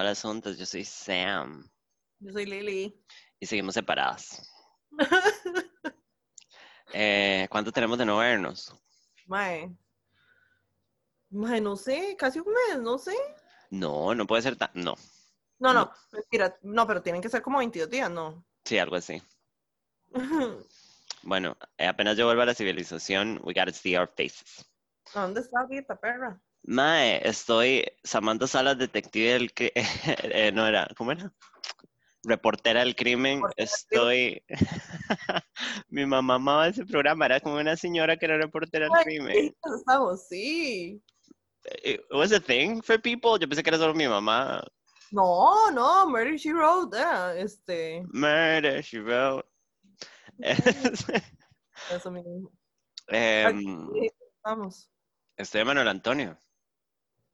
Malas. Yo soy Sam Yo soy Lili. y seguimos separadas. Eh, ¿Cuánto tenemos de no vernos? Mae. Mae, no sé, casi un mes, no sé. No, no puede ser tan. No, No, no, No. mentira. No, pero tienen que ser como 22 días, ¿no? sí, algo así. Bueno, apenas yo vuelvo a la civilización, we gotta see our faces. ¿A ¿Dónde está ahorita, perra? Mae, estoy Samantha Salas, detective del eh, no era, ¿cómo era? Reportera del crimen. Estoy. Mi mamá amaba ese programa, era como una señora que era reportera del crimen. ¿qué estamos? Sí. It was a thing for people. Yo pensé que era solo mi mamá. No, no, Murder She Wrote, eh, este. Murder, she wrote. Eso mismo. Aquí estamos. estoy Manuel Antonio.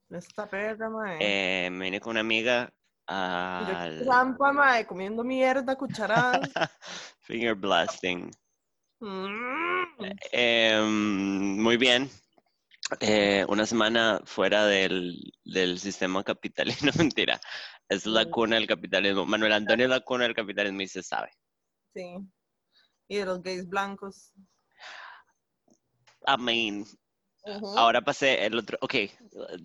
Esta perra, mae. Eh, me vine con una amiga yo al Zampa, mae, comiendo mierda, cucharadas. finger blasting. Mm. Em, muy bien. Eh, una semana fuera del, del sistema capitalino, mentira. Es la cuna del capitalismo. Manuel Antonio es la cuna del capitalismo y se sabe. Sí. Y de los gays blancos. I mean, Ahora pasé el otro. Ok,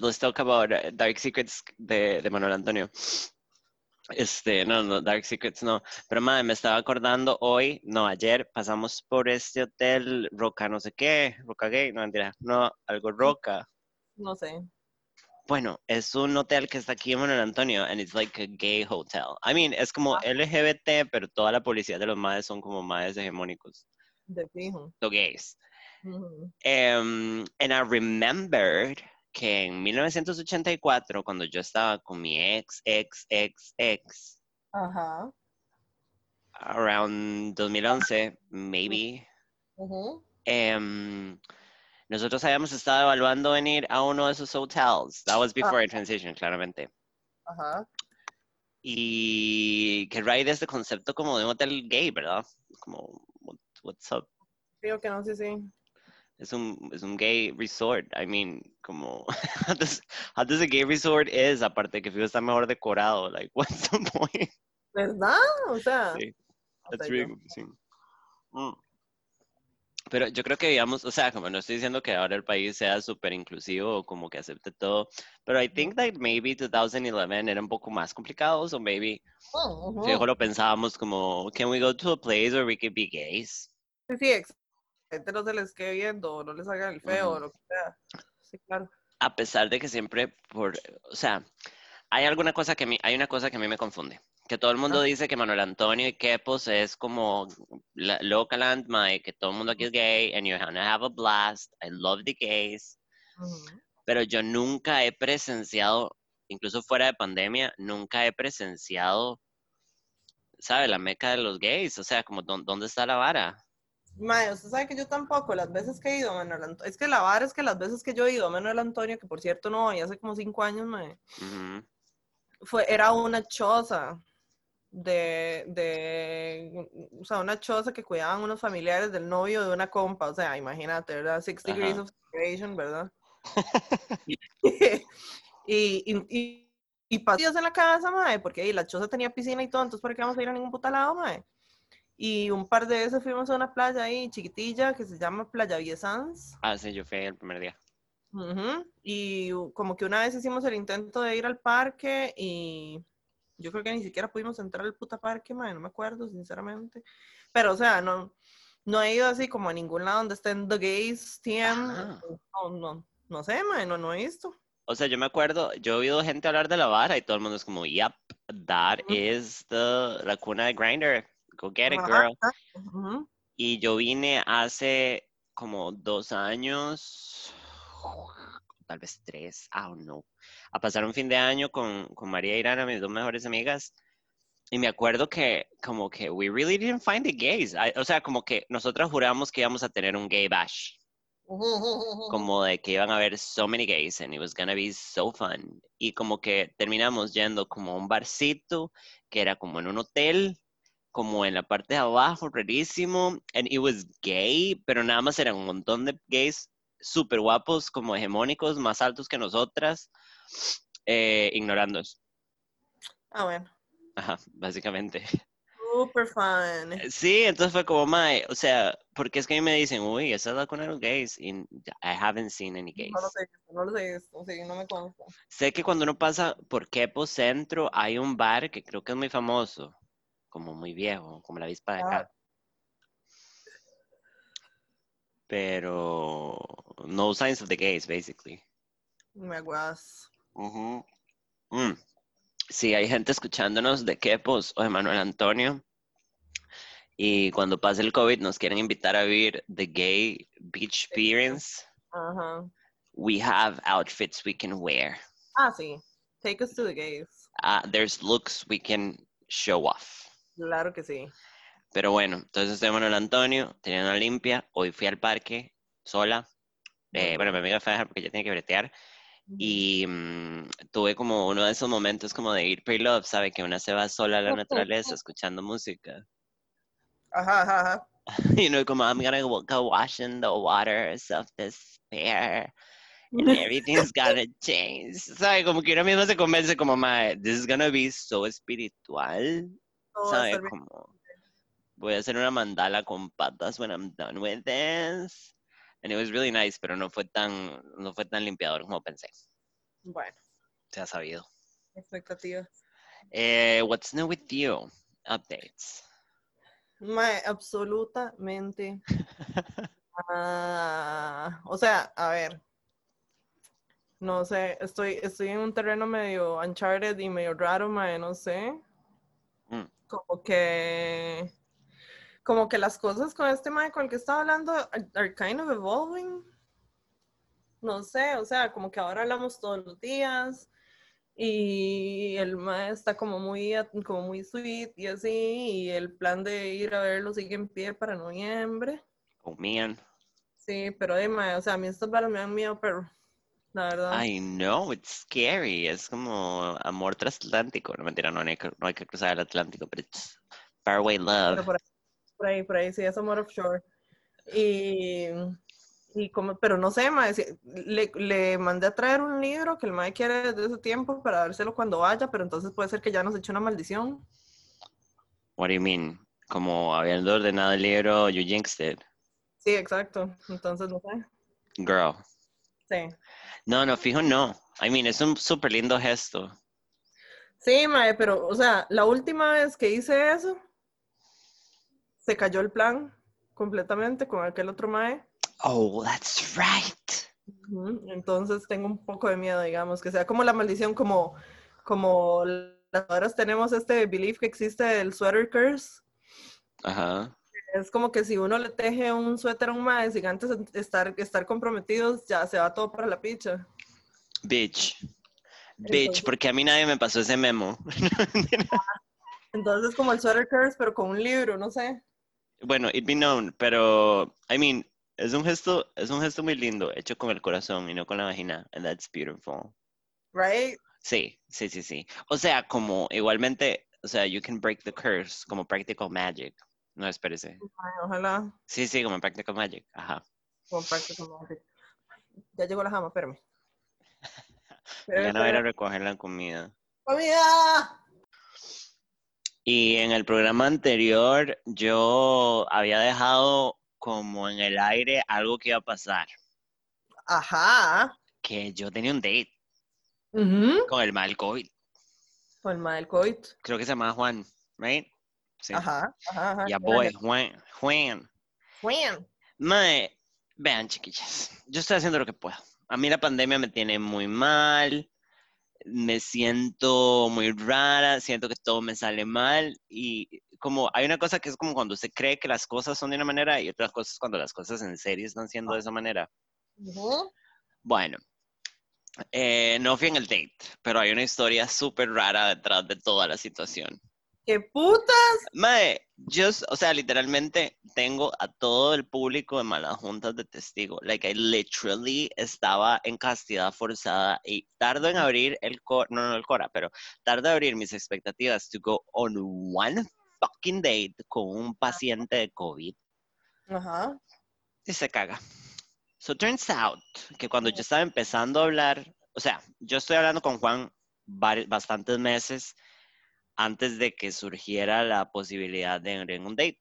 let's talk about Dark Secrets de, de Manuel Antonio. Este, no, no, Dark Secrets no. Pero madre, me estaba acordando hoy, no, ayer pasamos por este hotel Roca, no sé qué, Roca Gay, no mentira, no, algo Roca. No sé. Bueno, es un hotel que está aquí en Manuel Antonio, and it's like a gay hotel. I mean, es como Ah. LGBT, pero toda la policía de los madres son como madres hegemónicos, De fijo. so gays. Em, and I remembered que en 1984, cuando yo estaba con mi ex, ex, ex, ex, around 2011, maybe, em, nosotros habíamos estado evaluando en ir a uno de esos hotels. That was before I transitioned, claramente. Ajá. Y que raíz de este concepto como de un hotel gay, ¿verdad? Como, what- what's up? Creo que no sé si. Es un, es un gay resort. I mean, como, how does, how does a gay resort is, aparte que fijo está mejor decorado. Like, what's the point? ¿Verdad? O sea. Sí, That's really confusing. Mm. Pero yo creo que, digamos, o sea, como no estoy diciendo que ahora el país sea súper inclusivo o como que acepte todo, pero I think that maybe 2011 era un poco más complicado, so maybe, Ujú. fijo, lo pensábamos como, can we go to a place where we could be gays? Sí, sí, gente no se les quede viendo, no les hagan el feo, Ujú. o lo que sea. Sí, claro. a pesar de que siempre por, o sea, hay alguna cosa que a mí, hay una cosa que a mí me confunde, que todo el mundo Ah. dice que Manuel Antonio y Kepos es como la, Localand, my, que todo el mundo aquí es gay, and you're gonna have a blast, I love the gays, Ujú. pero yo nunca he presenciado, incluso fuera de pandemia, nunca he presenciado, ¿sabe? La meca de los gays, o sea, como, ¿dó- ¿dónde está la vara? Mae, usted sabe que yo tampoco, las veces que he ido a Manuel Antonio, es que la vara es que las veces que yo he ido a Manuel Antonio, que por cierto no, y hace como cinco años, mae, fue, era una choza de, de, o sea, una choza que cuidaban unos familiares del novio de una compa, o sea, imagínate, ¿verdad? Six Ajá. degrees of separation, ¿verdad? y, y, y, en la casa, mae, porque ahí la choza tenía piscina y todo, entonces ¿para qué vamos a ir a ningún puta lado, mae? Y un par de veces fuimos a una playa ahí chiquitilla que se llama Playa Viesans. Ah, sí, yo fui el primer día. Ujú, Y u- como que una vez hicimos el intento de ir al parque y yo creo que ni siquiera pudimos entrar al puta parque, mae, no me acuerdo, sinceramente. Pero, o sea, no, no he ido así como a ningún lado donde estén The Gays, TM. Ah. No, no, no sé, mae, no, no he visto. O sea, yo me acuerdo, yo he oído gente hablar de la vara y todo el mundo es como, yep, that is the, la cuna de Grindr. Go get it, girl. exacto, ujú. Y yo vine hace como dos años, tal vez tres, I don't know, a pasar un fin de año con, con María Irana, mis dos mejores amigas. Y me acuerdo que como que we really didn't find the gays. I- o sea, como que nosotros juramos que íbamos a tener un gay bash. Como de que iban a haber so many gays and it was gonna be so fun. Y como que terminamos yendo como a un barcito que era como en un hotel, como en la parte de abajo, rarísimo, and it was gay, pero nada más eran un montón de gays súper guapos, como hegemónicos, más altos que nosotras. eh, ignorándonos. Ah, bueno. Ajá, básicamente. Super fun. Sí, entonces fue como, mae, o sea, porque es que a mí me dicen, uy, esa es con los gays, y I haven't seen any gays. No lo sé, no lo sé, o sea, no me consta. Sé que cuando uno pasa por Kepo Centro hay un bar que creo que es muy famoso, como muy viejo, como la avispa de acá. Pero no signs of the gays, basically. Me aguas. Ujú. Mm. Sí, hay gente escuchándonos de Kepos o de Manuel Antonio. Y cuando pase el COVID nos quieren invitar a vivir The Gay Beach Experience. Ajá. We have outfits we can wear. Ah, sí. Take us to the gays. Uh, there's looks we can show off. Claro que sí. Pero bueno, entonces estoy Manuel Antonio, tenía una limpia. Hoy fui al parque sola. Eh, bueno, mi amiga fue a dejar porque ella tiene que bretear. Y mm, tuve como uno de esos momentos como de ir pre-love, ¿sabe? Que una se va sola a la naturaleza escuchando música. Ajá, ajá, ajá. Y uno como, I'm gonna go, go wash in the waters of despair. And everything's gonna change. ¿Sabe? Como que uno mismo se convence como, mae, this is gonna be so espiritual. Todo va a ¿Sabe? estar bien. Como, voy a hacer una mandala con patas when I'm done with this. And it was really nice, pero no fue tan, no fue tan limpiador como pensé. Bueno, Se ha sabido. expectativas. Eh, what's new with you? Updates. Mae, absolutamente. Ah, o sea, a ver. No sé, estoy, estoy en un terreno medio uncharted y medio raro, mae, no sé. Como que. Como que las cosas con este mae con el que estaba hablando are, are kind of evolving. No sé, o sea, como que ahora hablamos todos los días. Y el mae está como muy, como muy sweet y así. Y el plan de ir a verlo sigue en pie para noviembre. Oh, man. Sí, pero de mae, o sea, a mí estas balas me dan miedo, pero la verdad. I know, it's scary. Es como amor transatlántico. No, mentira, no, hay que, no hay que cruzar el Atlántico, pero it's faraway Pero love. por ahí, por ahí, por ahí, sí, es amor offshore. Y, y como, pero no sé, si- le, le mandé a traer un libro que el mae quiere desde ese tiempo para dárselo cuando vaya, pero entonces puede ser que ya nos eche una maldición. What do you mean? Como habiendo ordenado el libro, you jinxed it. Sí, exacto. Entonces, no sé. Girl. No, no, fijo, no. I mean, es un súper lindo gesto. Sí, mae, pero, o sea, la última vez que hice eso, se cayó el plan completamente con aquel otro mae. Oh, that's right. Entonces tengo un poco de miedo, digamos, que sea como la maldición, como, como las horas tenemos este belief que existe el sweater curse. Ajá. Es como que si uno le teje un suéter a un mae, sin antes estar, estar comprometidos, ya se va todo para la picha. Bitch. Bitch, porque a mí nadie me pasó ese memo. Entonces como el sweater curse, pero con un libro, no sé. Bueno, it be known, pero, I mean, es un gesto, es un gesto muy lindo, hecho con el corazón y no con la vagina, and that's beautiful. Right? Sí, sí, sí, sí. O sea, como igualmente, o sea, you can break the curse, como practical magic. No, espérese. Ojalá. Sí, sí, como practical magic. Ajá. Como practical magic. Ya llegó la jama, espérame. Ya no va a ir a espérame. recoger la comida. ¡Comida! Y en el programa anterior yo había dejado como en el aire algo que iba a pasar, Ajá. que yo tenía un date con el mal COVID. Con el mae del COVID. Creo que se llama Juan, right? Sí. Ajá, ajá, ajá. Ya voy, Juan, Juan. Juan. Mae, vean, chiquillas, yo estoy haciendo lo que puedo. A mí la pandemia me tiene muy mal, me siento muy rara, siento que todo me sale mal y como hay una cosa que es como cuando se cree que las cosas son de una manera y otras cosas cuando las cosas en serio están siendo de esa manera. Ujú. Bueno, eh, no fui en el date, pero hay una historia súper rara detrás de toda la situación. ¡Qué puta! Mae, yo, o sea, literalmente tengo a todo el público de malas juntas de testigo. Like, I literally estaba en castidad forzada y tardo en abrir el Cora, no, no el Cora, pero tardo en abrir mis expectativas to go on one fucking date con un paciente de COVID Ajá. y se caga. So turns out que cuando yo estaba empezando a hablar, o sea, yo estoy hablando con Juan bastantes meses antes de que surgiera la posibilidad de ir en un date.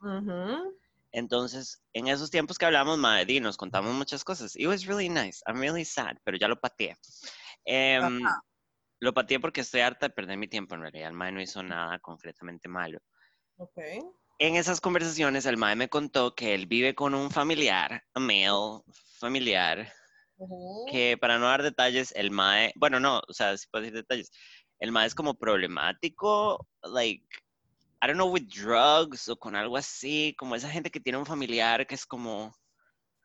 Ujú. Entonces, en esos tiempos que hablamos, di, nos contamos muchas cosas. It was really nice. I'm really sad, pero ya lo pateé. Em, lo pateé porque estoy harta de perder mi tiempo. En realidad, el mae no hizo nada concretamente malo. Ok. En esas conversaciones, el mae me contó que él vive con un familiar, a male familiar, Ujú. que para no dar detalles, el mae, bueno, no, o sea, sí puedo decir detalles. El mae es como problemático, like, I don't know, with drugs o con algo así, como esa gente que tiene un familiar que es como,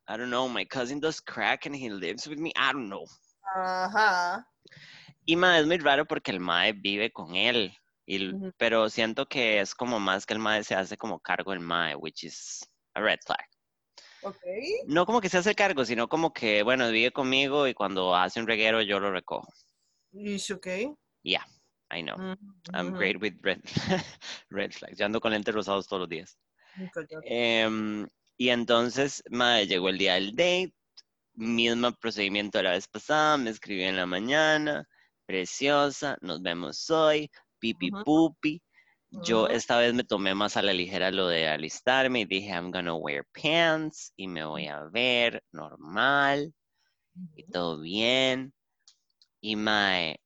I don't know, my cousin does crack and he lives with me, I don't know. Ajá. Y mae, es muy raro porque el mae vive con él, y, pero siento que es como más que el mae se hace como cargo del mae, which is a red flag. Ok. No como que se hace cargo, sino como que, bueno, vive conmigo y cuando hace un reguero yo lo recojo. Ish, ok. Yeah, I know. Ujú, I'm great with red, red flags. Yo ando con lentes rosados todos los días. Em, y entonces, madre, llegó el día del date, mismo procedimiento de la vez pasada, me escribió en la mañana, preciosa, nos vemos hoy, pipi Ujú. pupi. Yo esta vez me tomé más a la ligera lo de alistarme y dije, I'm gonna wear pants y me voy a ver normal y todo bien. Y mae,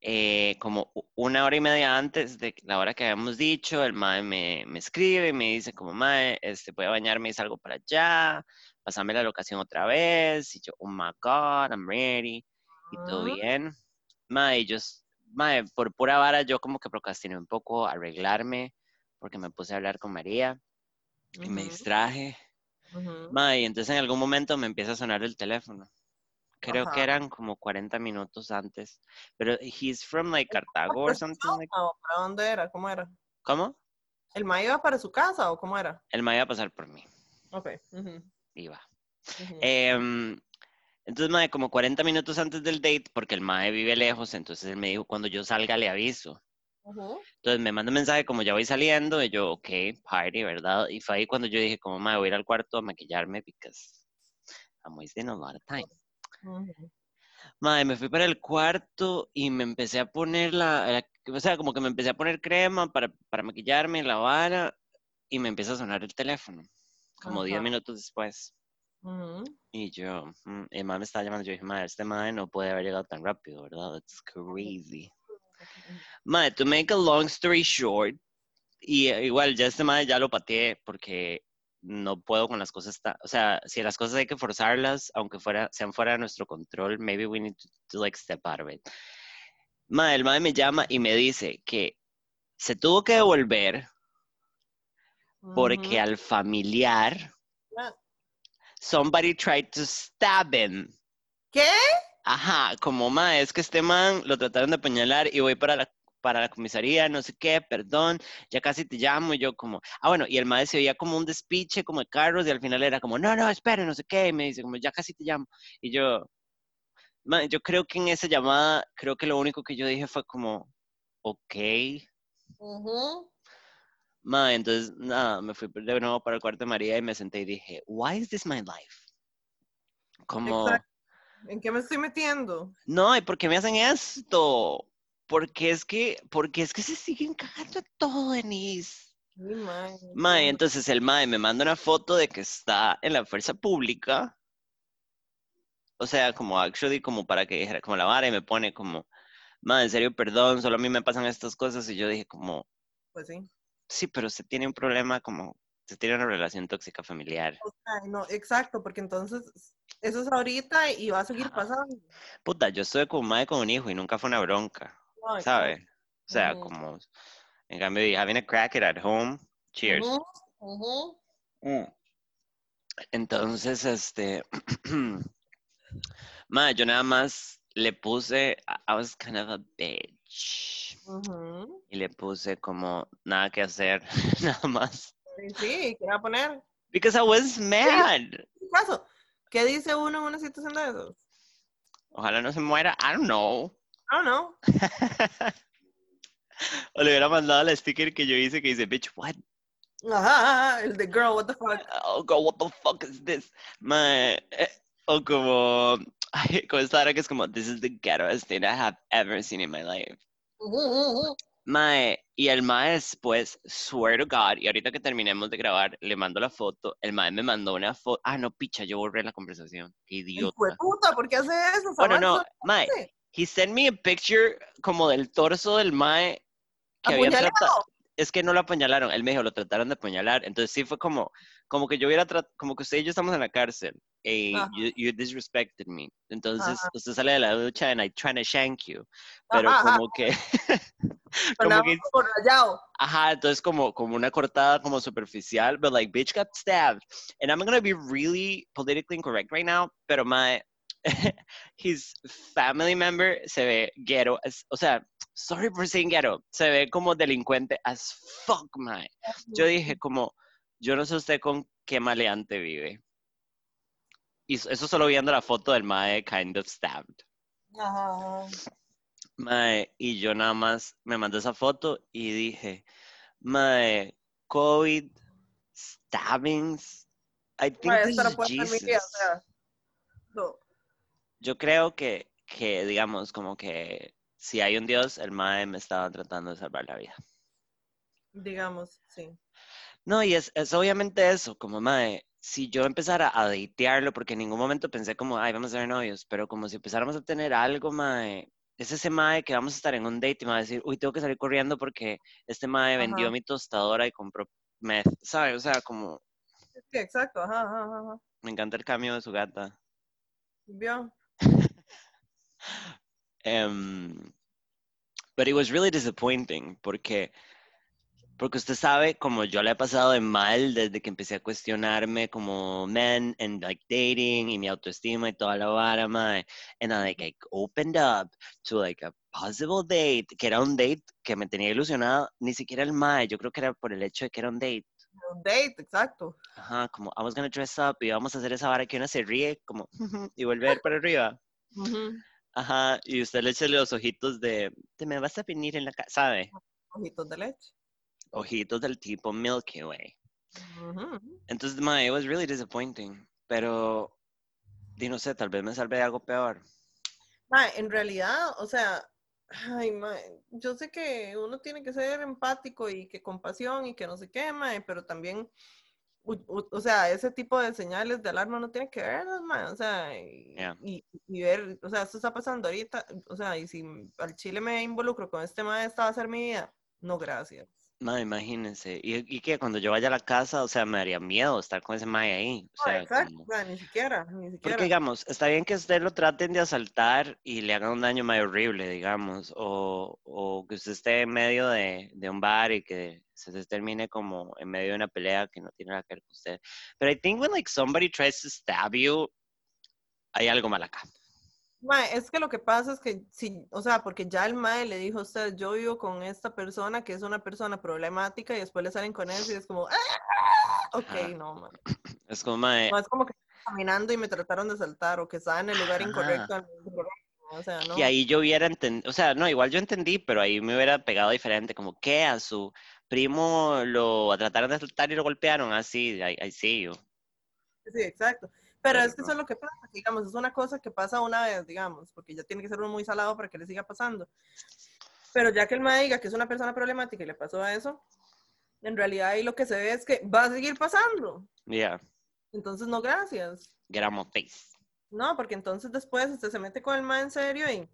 eh, como una hora y media antes de la hora que habíamos dicho, el mae me, me escribe y me dice como, mae, este, voy a bañarme y salgo para allá, pasame la locación otra vez. Y yo, oh my God, I'm ready. Y todo bien. Mae, yo, mae, por pura vara yo como que procrastiné un poco arreglarme porque me puse a hablar con María y me distraje. Ujú. Mae, y entonces en algún momento me empieza a sonar el teléfono. Creo que eran como 40 minutos antes. Pero he's from like Cartago ¿Para or something like para dónde era? ¿Cómo era? ¿Cómo? ¿El ma iba para su casa o cómo era? Él me iba a pasar por mí. Ok. Iba. ujú. Em, entonces, mae, como 40 minutos antes del date, porque el mae vive lejos, entonces él me dijo, cuando yo salga le aviso. Entonces me manda un mensaje como ya voy saliendo, y yo, ok, party, ¿verdad? Y fue ahí cuando yo dije, como, mae, voy a ir al cuarto a maquillarme, because I'm wasting a lot of time. Mae, me fui para el cuarto y me empecé a poner la, la- o sea, como que me empecé a poner crema para, para maquillarme, la vara, y me empieza a sonar el teléfono, como 10 Ajá. minutos después. Y yo, mm, y mamá me estaba llamando, yo dije, madre, este madre no puede haber llegado tan rápido, ¿verdad? It's crazy. Madre, to make a long story short, y eh, igual ya este madre ya lo pateé porque no puedo con las cosas, o sea, si las cosas hay que forzarlas, aunque fuera, sean fuera de nuestro control, maybe we need to, to, like step out of it. Madre, el madre me llama y me dice que se tuvo que devolver porque al familiar, somebody tried to stab him. ¿Qué? Ajá, como ma, es que este man lo trataron de apuñalar y voy para la, para la comisaría, no sé qué, perdón, ya casi te llamo, y yo como, ah, bueno, y el mae se como un despiche, como de carros, y al final era como, no, no, espere, no sé qué, y me dice como, ya casi te llamo, y yo, ma, yo creo que en esa llamada, creo que lo único que yo dije fue como, ok, Ujú. ma, entonces, nada, me fui de nuevo para el cuarto de María y me senté y dije, why is this my life? Como... Exacto. ¿En qué me estoy metiendo? No, ¿y por qué me hacen esto? Porque es que, porque es que se siguen cagando todo, Denise. Madre, Mae, entonces el Mae me manda una foto de que está en la fuerza pública. O sea, como actually, como para que dijera, como la vara y me pone como, Mae, en serio, perdón, solo a mí me pasan estas cosas. Y yo dije como, Pues sí. sí, pero se tiene un problema como, se tiene una relación tóxica familiar. O sea, no, exacto, porque entonces eso es ahorita y va a seguir pasando. Puta, yo estuve como Mae con un hijo y nunca fue una bronca. Ay, ¿sabe? O sea, Ujú. como, en cambio, having a crack it at home, cheers. Ujú. Mm. Entonces, este, ma, yo nada más le puse, I was kind of a bitch, Ujú. y le puse como nada que hacer, nada más, Sí, ¿qué va a poner? because I was mad. ¿Qué dice uno en una situación de eso? Ojalá no se muera, I don't know. I don't know. o le hubiera mandado la sticker que yo hice que dice, bitch, what? Ajá, el de girl, what the fuck. Oh, God, what the fuck is this? Ma, eh, o como, Ay, con esta hora que es como, this is the ghettoest thing I have ever seen in my life. Mae, y el mae después, swear to God, y ahorita que terminemos de grabar, le mando la foto, el mae me mandó una foto, ah, no, picha, yo borré la conversación, qué idiota. Puta, ¿por qué hace eso? Bueno, no, mae, he sent me a picture como del torso del mae que había tratado, es que no lo apuñalaron, él me dijo, lo trataron de apuñalar, entonces sí fue como, como que yo hubiera tratado, como que usted y yo estamos en la cárcel, y Ajá. you, you disrespected me, entonces Ajá. usted sale de la ducha and I trying to shank you, pero Ajá, como que, como que rayado. Ajá, entonces como, como una cortada como superficial, but like bitch got stabbed. And I'm gonna be really politically incorrect right now, pero my his family member se ve ghetto, as- o sea, sorry for saying ghetto, se ve como delincuente as fuck, mae. Yo dije como, yo no sé usted con qué maleante vive. Y eso solo viendo la foto del mae kind of stabbed. Ajá, ajá. Mae, y yo nada más me mandé esa foto y dije, Mae, COVID, stabbings. I think Mae, this is Jesus. vida, o sea. no. Yo creo que, que, digamos, como que si hay un Dios, el Mae me estaba tratando de salvar la vida. Digamos, sí. No, y es, es obviamente eso, como Mae, si yo empezara a datearlo, porque en ningún momento pensé como, ay, vamos a ser novios, pero como si empezáramos a tener algo, Mae, es ese Mae que vamos a estar en un date y me va a decir, uy, tengo que salir corriendo porque este Mae vendió mi tostadora y compró meth, ¿sabes? O sea, como, Sí, exacto, ajá, ajá, ajá, ajá. me encanta el cambio de su gata. ¿Vio? Um, but it was really disappointing porque, porque usted sabe, como yo le he pasado de mal desde que empecé a cuestionarme como men and like dating y mi autoestima y toda la vara, mae. And I like, I opened up to like a possible date, que era un date que me tenía ilusionado, ni siquiera el mae, yo creo que era por el hecho de que era un date. Un date, exacto. Ajá, como I was gonna dress up y vamos a hacer esa vara que uno se ríe, como y volver para arriba. Ujú. Ajá, y usted le echa los ojitos de, te me vas a venir en la casa, ¿sabe? Ojitos de leche. Ojitos del tipo Milky Way. Ujú. Entonces, ma, it was really disappointing. Pero, di no sé, tal vez me salvé de algo peor. Mae, en realidad, o sea, ay, mae, yo sé que uno tiene que ser empático y que compasión y que no sé qué, mae, pero también, u- o sea, ese tipo de señales de alarma no tiene que verlas, mae, o sea, y, Yeah. y- y ver, o sea, esto está pasando ahorita, o sea, y si al chile me involucro con este mae, esta va a ser mi vida, no, gracias. No, imagínense. Y, y que cuando yo vaya a la casa, o sea, me daría miedo estar con ese mae ahí. O No, sea, exacto, como- o sea, ni siquiera, ni siquiera. Porque, digamos, está bien que usted lo traten de asaltar y le hagan un daño más horrible, digamos, o, o que usted esté en medio de, de un bar y que se, se termine como en medio de una pelea que no tiene nada que ver con usted. Pero I think when like somebody tries to stab you, hay algo mal acá. Mae, es que lo que pasa es que, sí, o sea, porque ya el mae le dijo a usted, yo vivo con esta persona que es una persona problemática y después le salen con eso y es como, ¡ah! Ok, Ajá. no, mae. Es como, mae, No es como que caminando y me trataron de saltar o que estaba en el lugar Ajá. incorrecto. O sea, no. que ahí yo hubiera entendido, o sea, no, igual yo entendí, pero ahí me hubiera pegado diferente, como que a su primo lo trataron de asaltar y lo golpearon, así, I, I see you. Sí, exacto. Pero es que eso es lo que pasa, digamos, es una cosa que pasa una vez, digamos, porque ya tiene que ser uno muy salado para que le siga pasando. Pero ya que el mae diga que es una persona problemática y le pasó a eso, en realidad ahí lo que se ve es que va a seguir pasando. Yeah, Entonces, no, gracias. face. No, porque entonces después usted se mete con el mae en serio y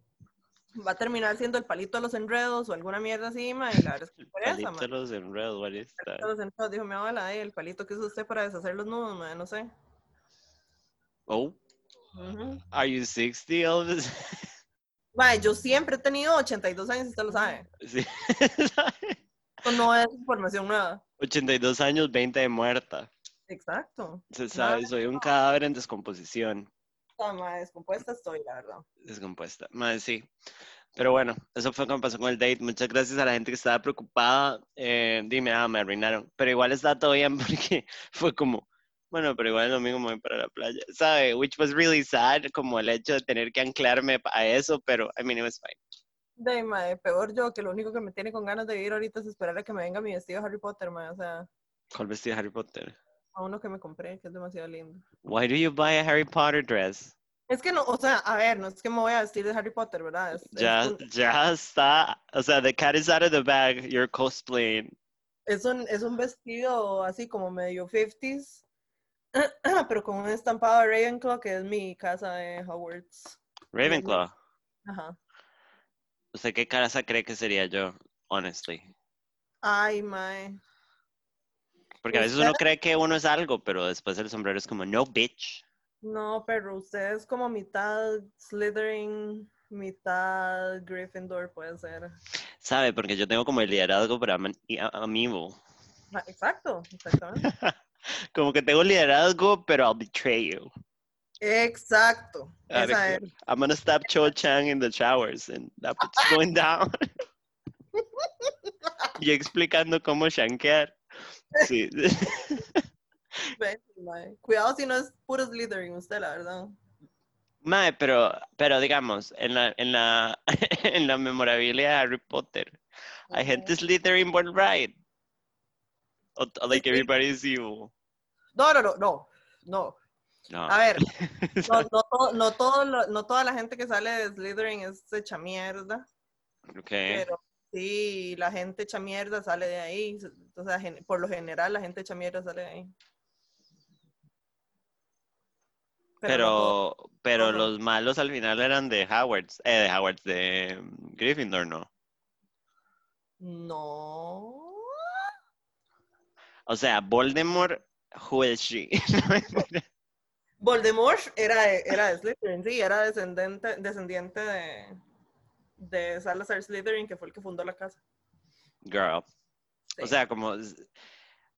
va a terminar siendo el palito de los enredos o alguna mierda así, mae, y la verdad es que esa, Palito mae. los enredos, El palito de los enredos, dijo mi abuela, "Ay, el palito que usa usted para deshacer los nudos, mae, no sé. Oh, Ujú. are you 60, Elvis? Mae, yo siempre he tenido 82 años, usted lo sabe. sí. Esto no es información nueva. 82 años, 20 de muerta. Exacto. Se sabe, soy un cadáver en descomposición, Está mae, descompuesta estoy, la verdad. descompuesta. Madre, sí. Pero bueno, eso fue como pasó con el date. Muchas gracias a la gente que estaba preocupada. Eh, dime, ah, me arruinaron. Pero igual está todo bien porque fue como, bueno, pero igual el domingo me voy para la playa. ¿Sabe? Which was really sad, como el hecho de tener que anclarme a eso, pero I mean, it was fine. De mae, peor yo, que lo único que me tiene con ganas de vivir ahorita es esperar a que me venga mi vestido de Harry Potter, mae. O sea, ¿Cuál vestido de Harry Potter? a uno que me compré, que es demasiado lindo. Why do you buy a Harry Potter dress? Es que no, o sea, a ver, no es que me voy a vestir de Harry Potter, ¿verdad? Es, es Ya, un, ya está. O sea, the cat is out of the bag. You're cosplaying. es un- es un vestido así como medio 50s, pero con un estampado de Ravenclaw, que es mi casa de Hogwarts. Ravenclaw. Ajá. ¿Usted qué casa cree que sería yo? Honestly. Ay, mae. Porque a veces uno cree que uno es algo, pero después el sombrero es como, no, bitch. No, pero usted es como mitad Slytherin, mitad Gryffindor, puede ser. ¿Sabe? Porque yo tengo como el liderazgo, pero an- I'm evil. Ah, Exacto, exactamente. Como que tengo liderazgo, pero I'll betray you. Exacto. Ah, Esa es. I'm gonna stab Cho Chang in the showers and that's what's going down. y explicando cómo shankear. Sí. Cuidado si no es puro Slytherin usted, la verdad. Mae, pero, pero digamos, en la, en la, en la memorabilia de Harry Potter, hay gente Slytherin born right. Like everybody's evil. No, no, no, no. No. No. A ver, no, no, todo- no, todo lo- no toda la gente que sale de Slytherin es hecha mierda, Ok. pero sí, la gente hecha mierda sale de ahí. Gen- por lo general, la gente hecha mierda sale de ahí. Pero, pero todo. los malos al final eran de Howards, eh, de Howards, de mm, Gryffindor, ¿no? No. O sea, Voldemort, who is she? Voldemort era era Slytherin, sí, era descendente, descendiente de, de Salazar Slytherin, que fue el que fundó la casa. Girl. Sí. O sea, como,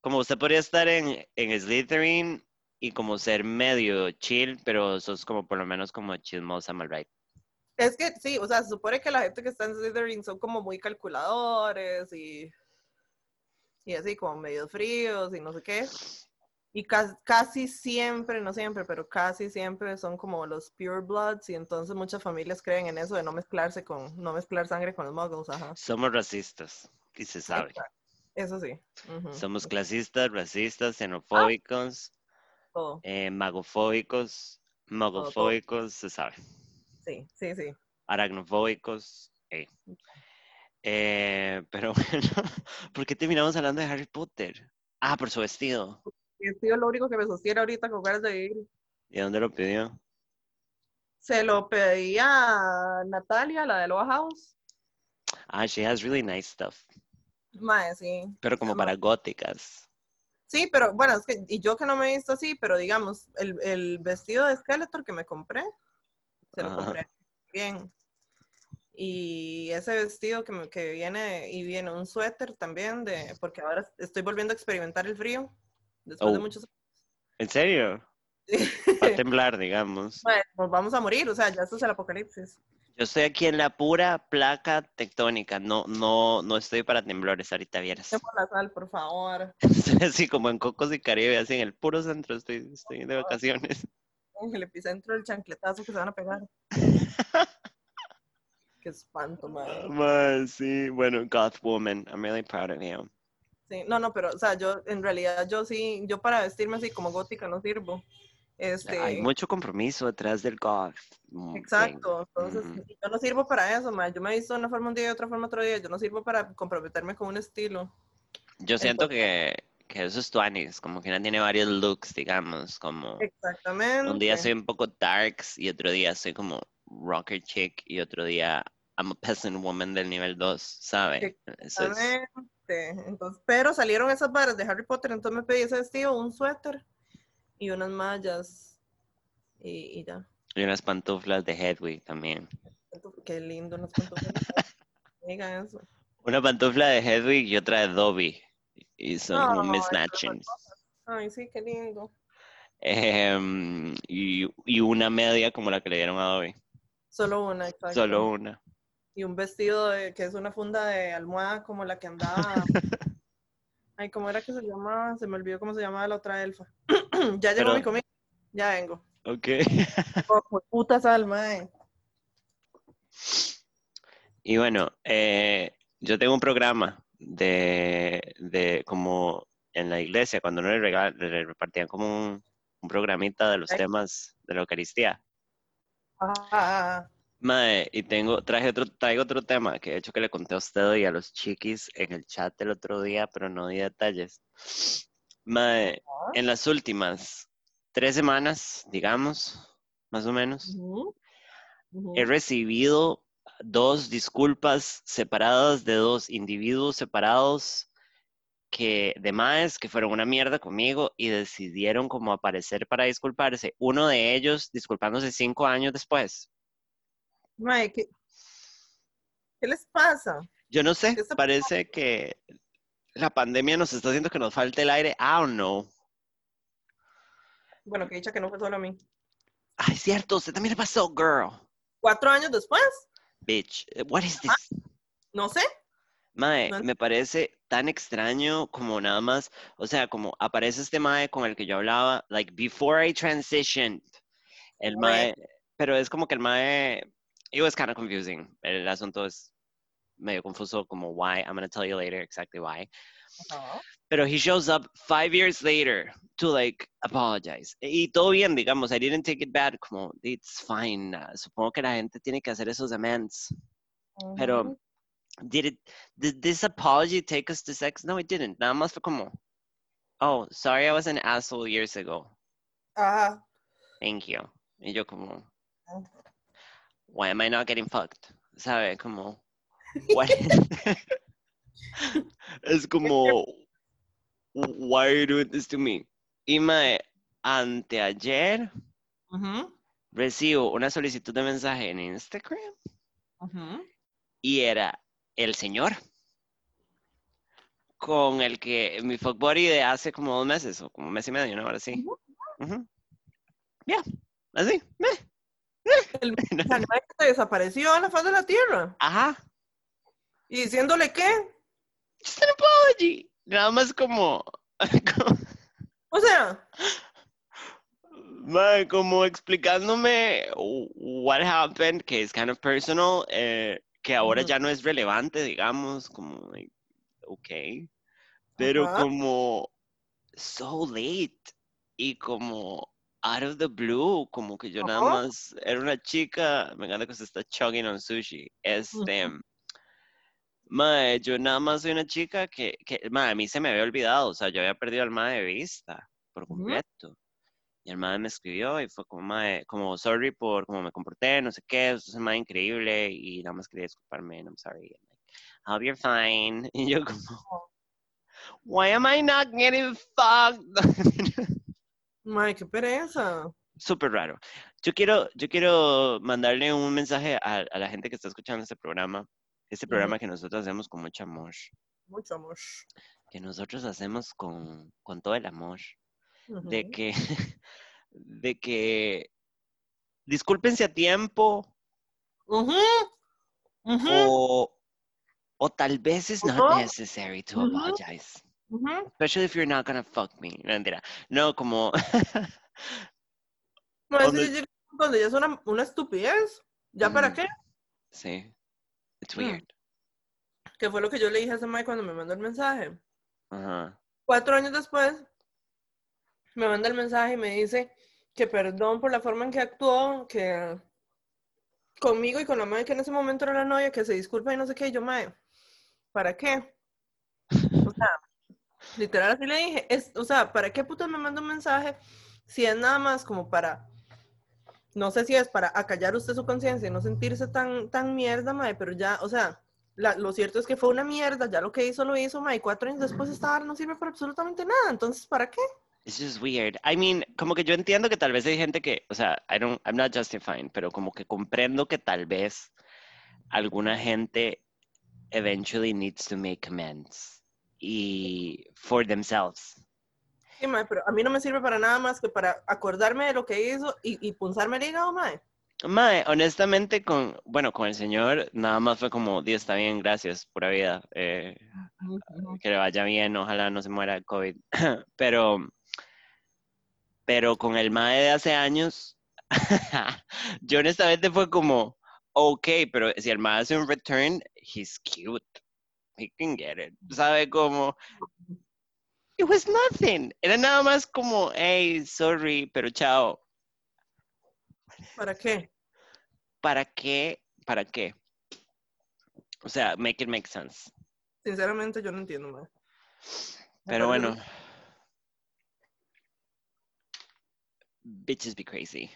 como usted podría estar en, en Slytherin y como ser medio chill, pero sos como por lo menos como chismosa, mal right. Es que sí, o sea, se supone que la gente que está en Slytherin son como muy calculadores y, y así como medio fríos y no sé qué. Y ca- casi siempre, no siempre, pero casi siempre son como los pure bloods y entonces muchas familias creen en eso de no mezclarse con, no mezclar sangre con los muggles, ajá. Somos racistas, y se sabe. Eso sí. Somos clasistas, racistas, xenofóbicos, todo. eh, magofóbicos, mogofóbicos, se sabe. Sí, sí, sí. Aracnofóbicos. eh. Eh, pero bueno, ¿por qué terminamos hablando de Harry Potter? Ah, por su vestido. Y ha sido lo único que me sostiene ahorita con ganas de vivir. ¿Y dónde lo pidió? Se lo pedí a Natalia, la de Loa House. Ah, she has really nice stuff. Mae, sí. Pero como para góticas. Sí, pero bueno, es que, y yo que no me he visto así, pero digamos, el, el vestido de Skeletor que me compré, se lo Ajá. compré bien. Y ese vestido que, me- que viene, y viene un suéter también, de, porque ahora estoy volviendo a experimentar el frío, después de Oh. muchos ¿En serio? Va a temblar, digamos. Bueno, nos vamos a morir, o sea, ya esto es el apocalipsis. Yo estoy aquí en la pura placa tectónica. No, no, no estoy para temblores ahorita, vieras. Echemos la sal, por favor. Estoy así como en Cocos y Caribe, así en el puro centro. Estoy, estoy de vacaciones. En el epicentro del chancletazo que se van a pegar. Qué espanto, madre. Man, sí, bueno, Goth Woman. I'm really proud of you. Sí, no, no, pero, o sea, yo, en realidad, yo sí, yo para vestirme así como gótica no sirvo. Este, Hay mucho compromiso detrás del Goth. Mm, exacto, entonces, yo no sirvo para eso, ma. Yo me he visto de una forma un día y de otra forma otro día. Yo no sirvo para comprometerme con un estilo. Yo siento Entonces- que, que eso es tuanis, como que una tiene varios looks, digamos, como Exactamente. un día soy un poco darks y otro día soy como rocker chick y otro día I'm a peasant woman del nivel 2, ¿sabe? Eso es, Exactamente. Entonces, pero salieron esas varas de Harry Potter, entonces me pedí ese vestido, un suéter y unas mallas y, y ya. y unas pantuflas de Hedwig también. Qué lindo unas pantuflas. Digan eso. Una pantufla de Hedwig y otra de Dobby. Y son como Ay, mismatching. Ay, sí, qué lindo. Y, y una media como la que le dieron a Dobby. Solo una, exacto. Solo una. Y un vestido de, que es una funda de almohada como la que andaba. Ay, ¿cómo era que se llamaba? Se me olvidó cómo se llamaba la otra elfa. ya llegó Pero- mi comida. Ya vengo. Ok. Oh, puta salma, eh. Y bueno, eh, yo tengo un programa de, de como en la iglesia, cuando no le, regal- le repartían como un, un programita de los temas de la Eucaristía. Ah, Mae, y tengo, traje otro, traigo otro tema que de hecho que le conté a usted y a los chiquis en el chat el otro día, pero no di detalles. Mae, Ajá. en las últimas tres semanas, digamos, más o menos, he recibido dos disculpas separadas de dos individuos separados que de maes que fueron una mierda conmigo y decidieron como aparecer para disculparse. Uno de ellos disculpándose cinco años después. Mae, ¿qué, qué les pasa? Yo no sé, ¿Qué está parece que la pandemia nos está haciendo que nos falte el aire. I don't know. Bueno, que dicha que no fue solo a mí. Ay, cierto, usted también le pasó, girl. ¿Cuatro años después? Bitch, what is this? No sé. Mae, No me parece tan extraño como nada más, o sea, como aparece este mae con el que yo hablaba, like before I transitioned, el mae, pero es como que el mae, it was kind of confusing, el asunto es medio confuso como why, I'm gonna tell you later exactly why, pero he shows up five years later to like apologize, y todo bien, digamos, I didn't take it bad, como it's fine, uh, supongo que la gente tiene que hacer esos amends, pero Ujú. did it did this apology take us to sex? No, it didn't. Nada más fue como, oh, sorry, I was an asshole years ago. Ajá. Thank you. Y yo como. Why am I not getting fucked? ¿Sabe? Como, what? es como, why are you doing this to me? Y mae, anteayer Ujú, recibo una solicitud de mensaje en Instagram y era el señor con el que mi fuck buddy de hace como dos meses o como un mes y medio, ¿no? Ahora sí. Ujú. Ya, así. meh. El se desapareció en la faz de la tierra. Ajá. Y diciéndole qué. Just an apology. Nada más como, como, O sea, mae, como explicándome what happened, que es kind of personal, eh, que ahora ya no es relevante, digamos, como, like, ok. Pero como so late y como out of the blue, como que yo nada más era una chica, me encanta que se está chugging on sushi. Este, mae, yo nada más soy una chica que, que mae, a mí se me había olvidado, o sea, yo había perdido al mae de vista por completo. Y el mae me escribió y fue como, mae, como sorry por cómo me comporté, no sé qué, eso es un mae increíble y nada más quería disculparme, and I'm sorry. And like, I hope you're fine. Y yo como, why am I not getting fucked? Mae, qué pereza. Súper raro. Yo quiero, yo quiero mandarle un mensaje a, a la gente que está escuchando este programa, este programa que nosotros hacemos con mucho amor, Mucho amor. que nosotros hacemos con, con todo el amor, de que, de que discúlpense a tiempo. O, o tal vez it's not necessary to Ujú. Ujú. especially if you're not gonna fuck me. No, mentira. No, como, No, es donde ya es una, una estupidez. ¿Ya para qué? sí, it's Mm. weird. Que fue lo que yo le dije a ese Mike cuando me mandó el mensaje. Ajá. Cuatro años después, me manda el mensaje y me dice que perdón por la forma en que actuó, que conmigo y con la madre que en ese momento era la novia, que se disculpa y no sé qué. Y yo, mae, ¿para qué? O sea, literal así le dije, es, o sea, ¿para qué me manda un mensaje si es nada más como para, no sé si es para acallar usted su conciencia y no sentirse tan, tan mierda, mae, pero ya, o sea, lo cierto es que fue una mierda, ya lo que hizo lo hizo, mae, cuatro años después esta vara no sirve para absolutamente nada, entonces, ¿para qué? It's just weird. I mean, como que yo entiendo que tal vez hay gente que, o sea, I don't, I'm not justifying, pero como que comprendo que tal vez alguna gente eventually needs to make amends y for themselves. Sí, mae, pero a mí no me sirve para nada más que para acordarme de lo que hizo y, y punzarme el hígado, mae. Mae, honestamente, con, bueno, con el señor nada más fue como, Dios, está bien, gracias, pura vida, eh, que le vaya bien, ojalá no se muera de COVID, pero, pero con el mae de hace años, yo honestamente fue como, ok, pero si el mae hace un return, he's cute, he can get it, ¿sabe? Como, it was nothing, era nada más como, hey, sorry, pero chao. ¿Para qué? ¿para qué? ¿Para qué? O sea, make it make sense. Sinceramente, yo no entiendo. Me Pero bueno. Bitches be crazy.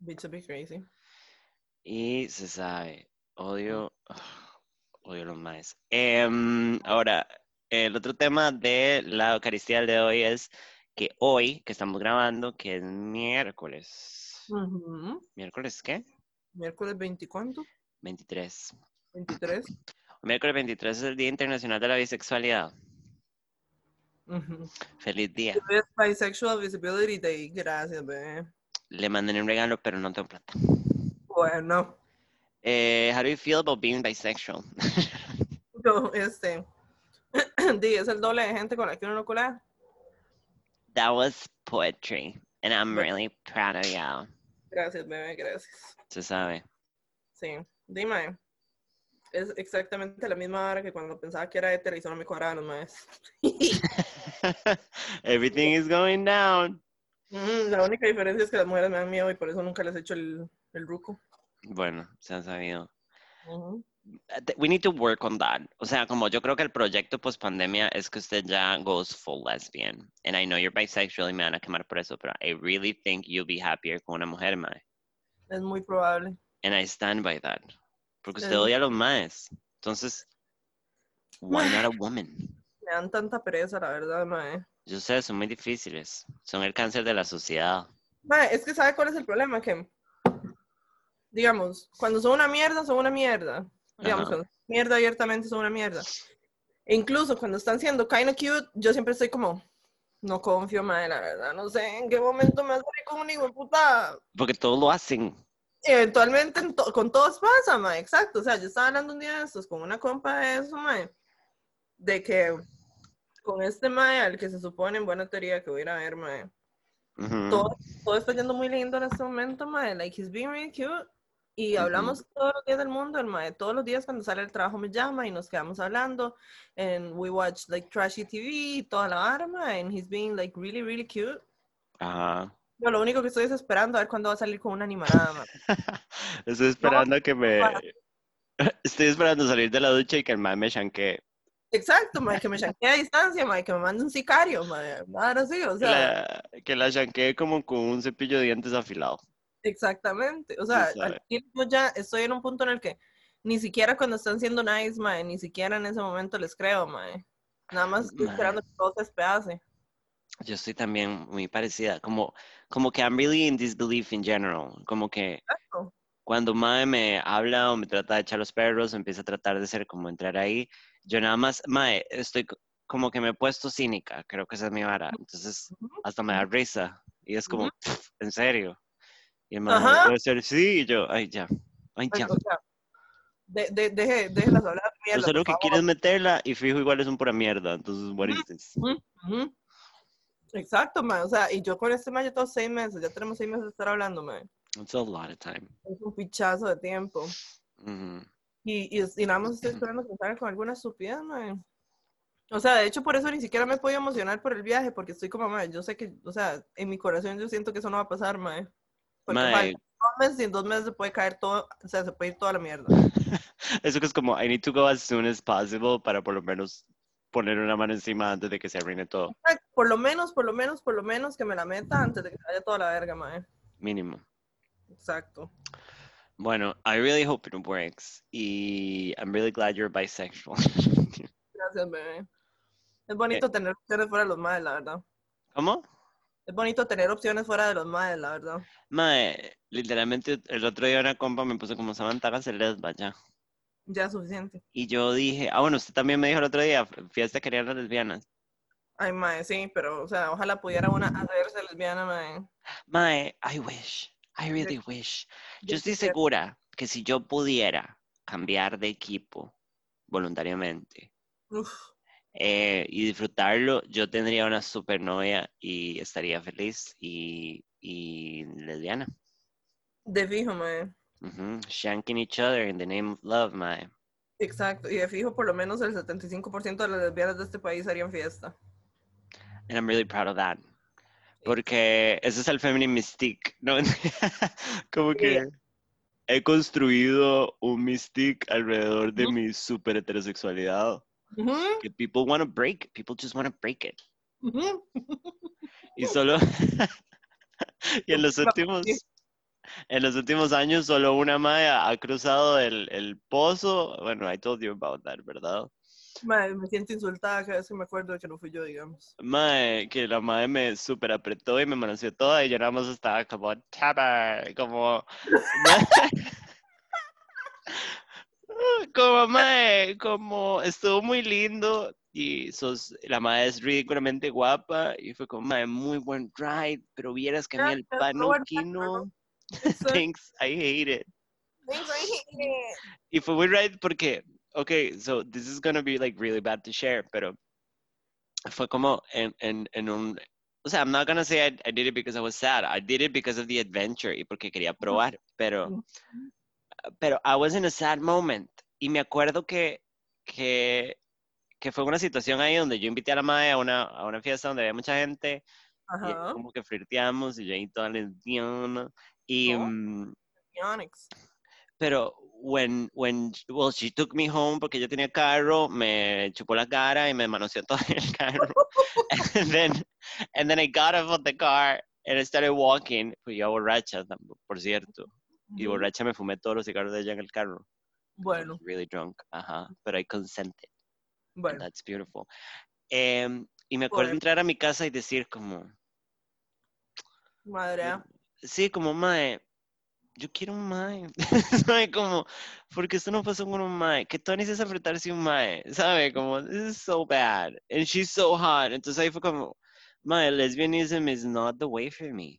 Bitch, be crazy. Y se sabe. Odio. Odio los más. Em, ahora, el otro tema de la Eucaristía del de hoy es que hoy, que estamos grabando, que es miércoles. Ujú. ¿Miércoles qué? Miércoles 20, ¿cuánto? 23. 23. Miércoles 23 es el Día Internacional de la Bisexualidad. Ujú. Feliz día. Bisexual Visibility Day. Gracias, bebé. Le mandé un regalo, pero no tengo plata. Bueno, Eh, how do you feel about being bisexual? yo, este. Di, es el doble de gente con la que uno no colea. That was poetry, and I'm really proud of you. Gracias, bebé, gracias. Se sabe. Sí. Dime. Es exactamente la misma hora que cuando pensaba que era hetero y solo me cuadraban los maes. Everything is going down. Mm, la única diferencia es que las mujeres me dan miedo y por eso nunca les echo el, el ruco. Bueno, se ha sabido. Uh, th- We need to work on that. O sea, como yo creo que el proyecto post pandemia es que usted ya goes full lesbian. And I know you're bisexual y me van a quemar por eso, pero I really think you'll be happier con una mujer, mae. Es muy probable. And I stand by that. Porque usted odia a los maes. Entonces, why not a woman? Me dan tanta pereza, la verdad, mae. Yo sé, son muy difíciles. Son el cáncer de la sociedad. Mae, es que ¿sabe cuál es el problema? Que, digamos, cuando son una mierda, son una mierda. Digamos, cuando son mierda abiertamente son una mierda. E incluso cuando están siendo kind of cute, yo siempre estoy como, no confío, mae, la verdad. No sé en qué momento me hace con un hijo puta. Porque todos lo hacen. Eventualmente en to- con todos pasa, mae, exacto. O sea, yo estaba hablando un día de estos con una compa de eso, mae, de que con este mae, al que se supone en buena teoría que voy a ir a ver, mae, Ujú. todo, todo está yendo muy lindo en este momento, mae. Like, he's being really cute. Y hablamos todos los días del mundo, el mae. Todos los días cuando sale el trabajo me llama y nos quedamos hablando. And we watch, like, trashy TV y toda la arma. And he's being, like, really, really cute. Ajá. Yo lo único que estoy es esperando a ver cuándo va a salir con una animalada, mae. Estoy esperando a que me. Estoy esperando salir de la ducha y que el mae me chanquee. Exacto, mae. Que me chanquee a distancia, mae. Que me mande un sicario, mae. Nada así, o sea. la, que la chanquee como con un cepillo de dientes afilado. Exactamente. O sea, chile yo ya estoy en un punto en el que ni siquiera cuando están siendo nice, mae, ni siquiera en ese momento les creo, mae. Nada más estoy Mae. esperando que todo se despedace. Yo estoy también muy parecida. Como, como que I'm really in disbelief in general. Como que Exacto. cuando Mae me habla o me trata de echar los perros empieza a tratar de ser como entrar ahí, yo nada más, Mae, estoy co- como que me he puesto cínica. Creo que esa es mi vara. Entonces, hasta me da risa. Y es como, Ujú. "Pff, ¿en serio? Y el puede ser, sí, y yo, ay, ya, ay, ya. o sea, de, de, deje, déjelas hablar mierda, sea, lo por que quieres meterla y fijo igual es un pura mierda. Entonces, what is this? Exacto, mae. O sea, y yo con este yo todos seis meses, ya tenemos seis meses de estar hablando, mae. It's a lot of time. Es un pichazo de tiempo. Y, y, y nada más estoy esperando que salga con alguna estupidez, mae. O sea, de hecho, por eso ni siquiera me he podido emocionar por el viaje, porque estoy como, mae, yo sé que, o sea, en mi corazón yo siento que eso no va a pasar, mae. Porque dos meses y en dos meses se puede caer todo, o sea, se puede ir toda la mierda. Eso que es como, I need to go as soon as possible para por lo menos poner una mano encima antes de que se arruine todo. Por lo menos, por lo menos, por lo menos que me la meta antes de que se vaya toda la verga, mae. Mínimo. Exacto. Bueno, I really hope it works. Y I'm really glad you're bisexual. Gracias, bebé. Es bonito tener opciones fuera de los maes, la verdad. ¿Cómo? Es bonito tener opciones fuera de los maes, la verdad. Mae, literalmente el otro día una compa me puso como Samantha, hágase lesba ya. Ya es suficiente. Y yo dije, ah, bueno, usted también me dijo el otro día, fiesta querían las lesbianas. Ay, mae, sí, pero, o sea, ojalá pudiera una hacerse lesbiana, mae. Mae, I wish, I really wish. Yo estoy segura que si yo pudiera cambiar de equipo voluntariamente Uf, eh, y disfrutarlo, yo tendría una super novia y estaría feliz y, y lesbiana. de fijo, mae. Ujú, Shanking each other in the name of love, mae. Exacto, y de fijo por lo menos el 75% de las lesbianas de este país harían fiesta. And I'm really proud of that. Porque ese es el feminine mystique, ¿no? Como que he construido un mystique alrededor de mi super heterosexualidad. Que people want to break, people just want to break it. ujú. Y solo, y en los últimos, en los últimos años solo una maya ha cruzado el, el pozo. Bueno, I told you about that, ¿verdad? Mae, me siento insultada cada vez que me acuerdo de que no fui yo, digamos. Mae, que la madre me super apretó y me manoseó toda y yo nada más estaba como, chapa, como, como mae, como estuvo muy lindo y sos, la madre es ridículamente guapa y fue como, mae, muy buen ride, pero vieras que a mí el es- thanks, I hate it. Thanks, I hate it. Y fue muy ride porque, okay, so this is gonna be like really bad to share, pero fue como en, en, en un, o sea, I'm not gonna say I, I did it because I was sad, I did it because of the adventure y porque quería probar, pero. Pero I was in a sad moment. Y me acuerdo que, que, que fue una situación ahí donde yo invité a la madre a una, a una fiesta donde había mucha gente y Ajá. como que flirteamos y yo ahí toda lesbiana y... Oh. mm, pero when when well she took me home porque yo tenía carro me chupó la cara y me manoseó todo en el carro. And then and then I got off of the car and I started walking. Pues yo borracha por cierto y borracha me fumé todos los cigarros de ella en el carro Bueno, really drunk ajá but I consented and bueno. that's beautiful Em, y me acuerdo Bueno. entrar a mi casa y decir como Madre. sí como mae yo quiero un mae ¿sabe? como porque esto no pasó con un mae que Tony es apretarse un mae ¿sabe? como this is so bad and she's so hot entonces ahí fue como mae lesbianism is not the way for me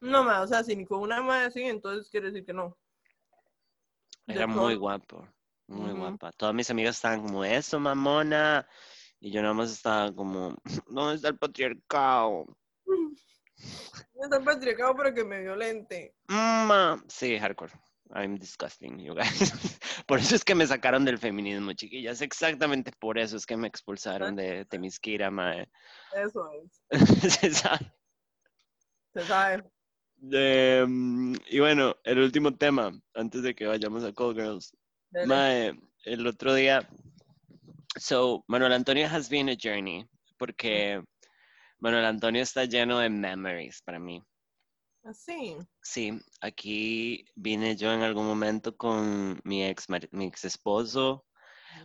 No, ma, o sea, si ni con una madre así, entonces quiere decir que no. Era muy guapo muy guapa todas mis amigas estaban como eso mamona y yo nada más estaba como ¿dónde está el patriarcado? No está patriarcado para que me violente. Ma. sí hardcore I'm disgusting, you guys. Por eso es que me sacaron del feminismo, chiquillas. Exactamente por eso es que me expulsaron de Temisquira, mae. Eso es. Se sabe. Se sabe. Mm, y bueno, el último tema, antes de que vayamos a Call Girls. Mae, el otro día, so, Manuel Antonio has been a journey, porque Manuel Antonio está lleno de memories para mí. Así. Sí, aquí vine yo en algún momento con mi ex, mi ex esposo,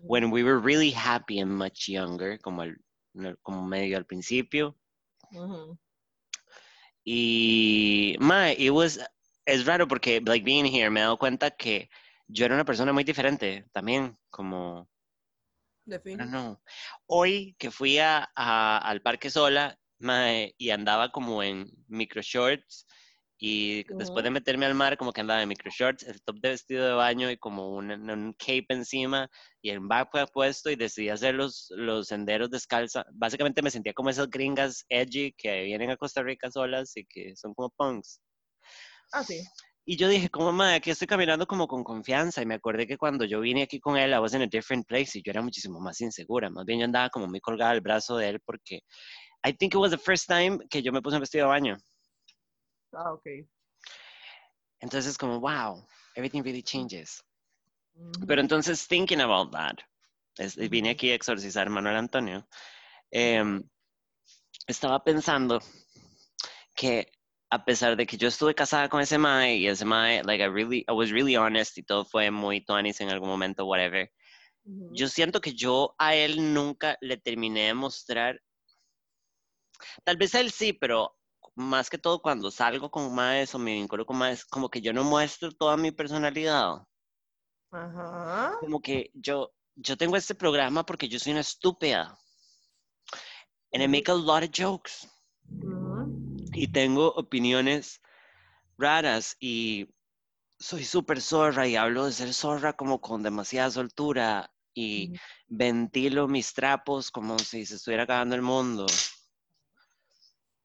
when we were really happy and much younger, como, al- como medio al principio. Ujú. Y, mae, it was, es raro porque, like, being here, me he dado cuenta que yo era una persona muy diferente también, como, don't know. Hoy que fui a, a- al parque sola, mae, y andaba como en micro shorts, y después de meterme al mar, como que andaba en micro shorts, el top de vestido de baño y como un, un cape encima, y el backpack puesto, y decidí hacer los, los senderos descalza. Básicamente me sentía como esas gringas edgy que vienen a Costa Rica solas y que son como punks. Ah, sí. Y yo dije, como, madre, aquí estoy caminando como con confianza. Y me acordé que cuando yo vine aquí con él, I was in a different place y yo era muchísimo más insegura. Más bien yo andaba como muy colgada al brazo de él porque I think it was the first time que yo me puse un vestido de baño. Ah, ok. Entonces, como, wow, everything really changes. Ujú. Pero entonces, thinking about that, es- vine Ujú. aquí a exorcizar a Manuel Antonio. em, estaba pensando que a pesar de que yo estuve casada con ese mae y ese mae, like I really, I was really honest y todo fue muy tuanis en algún momento, whatever. Ujú. Yo siento que yo a él nunca le terminé de mostrar, tal vez a él sí, pero más que todo cuando salgo con maes o me vinculo con maes, como que yo no muestro toda mi personalidad. Ajá. Como que yo, yo tengo este programa porque yo soy una estúpida. And I make a lot of jokes. Y tengo opiniones raras y soy súper zorra y hablo de ser zorra como con demasiada soltura y ventilo mis trapos como si se estuviera acabando el mundo.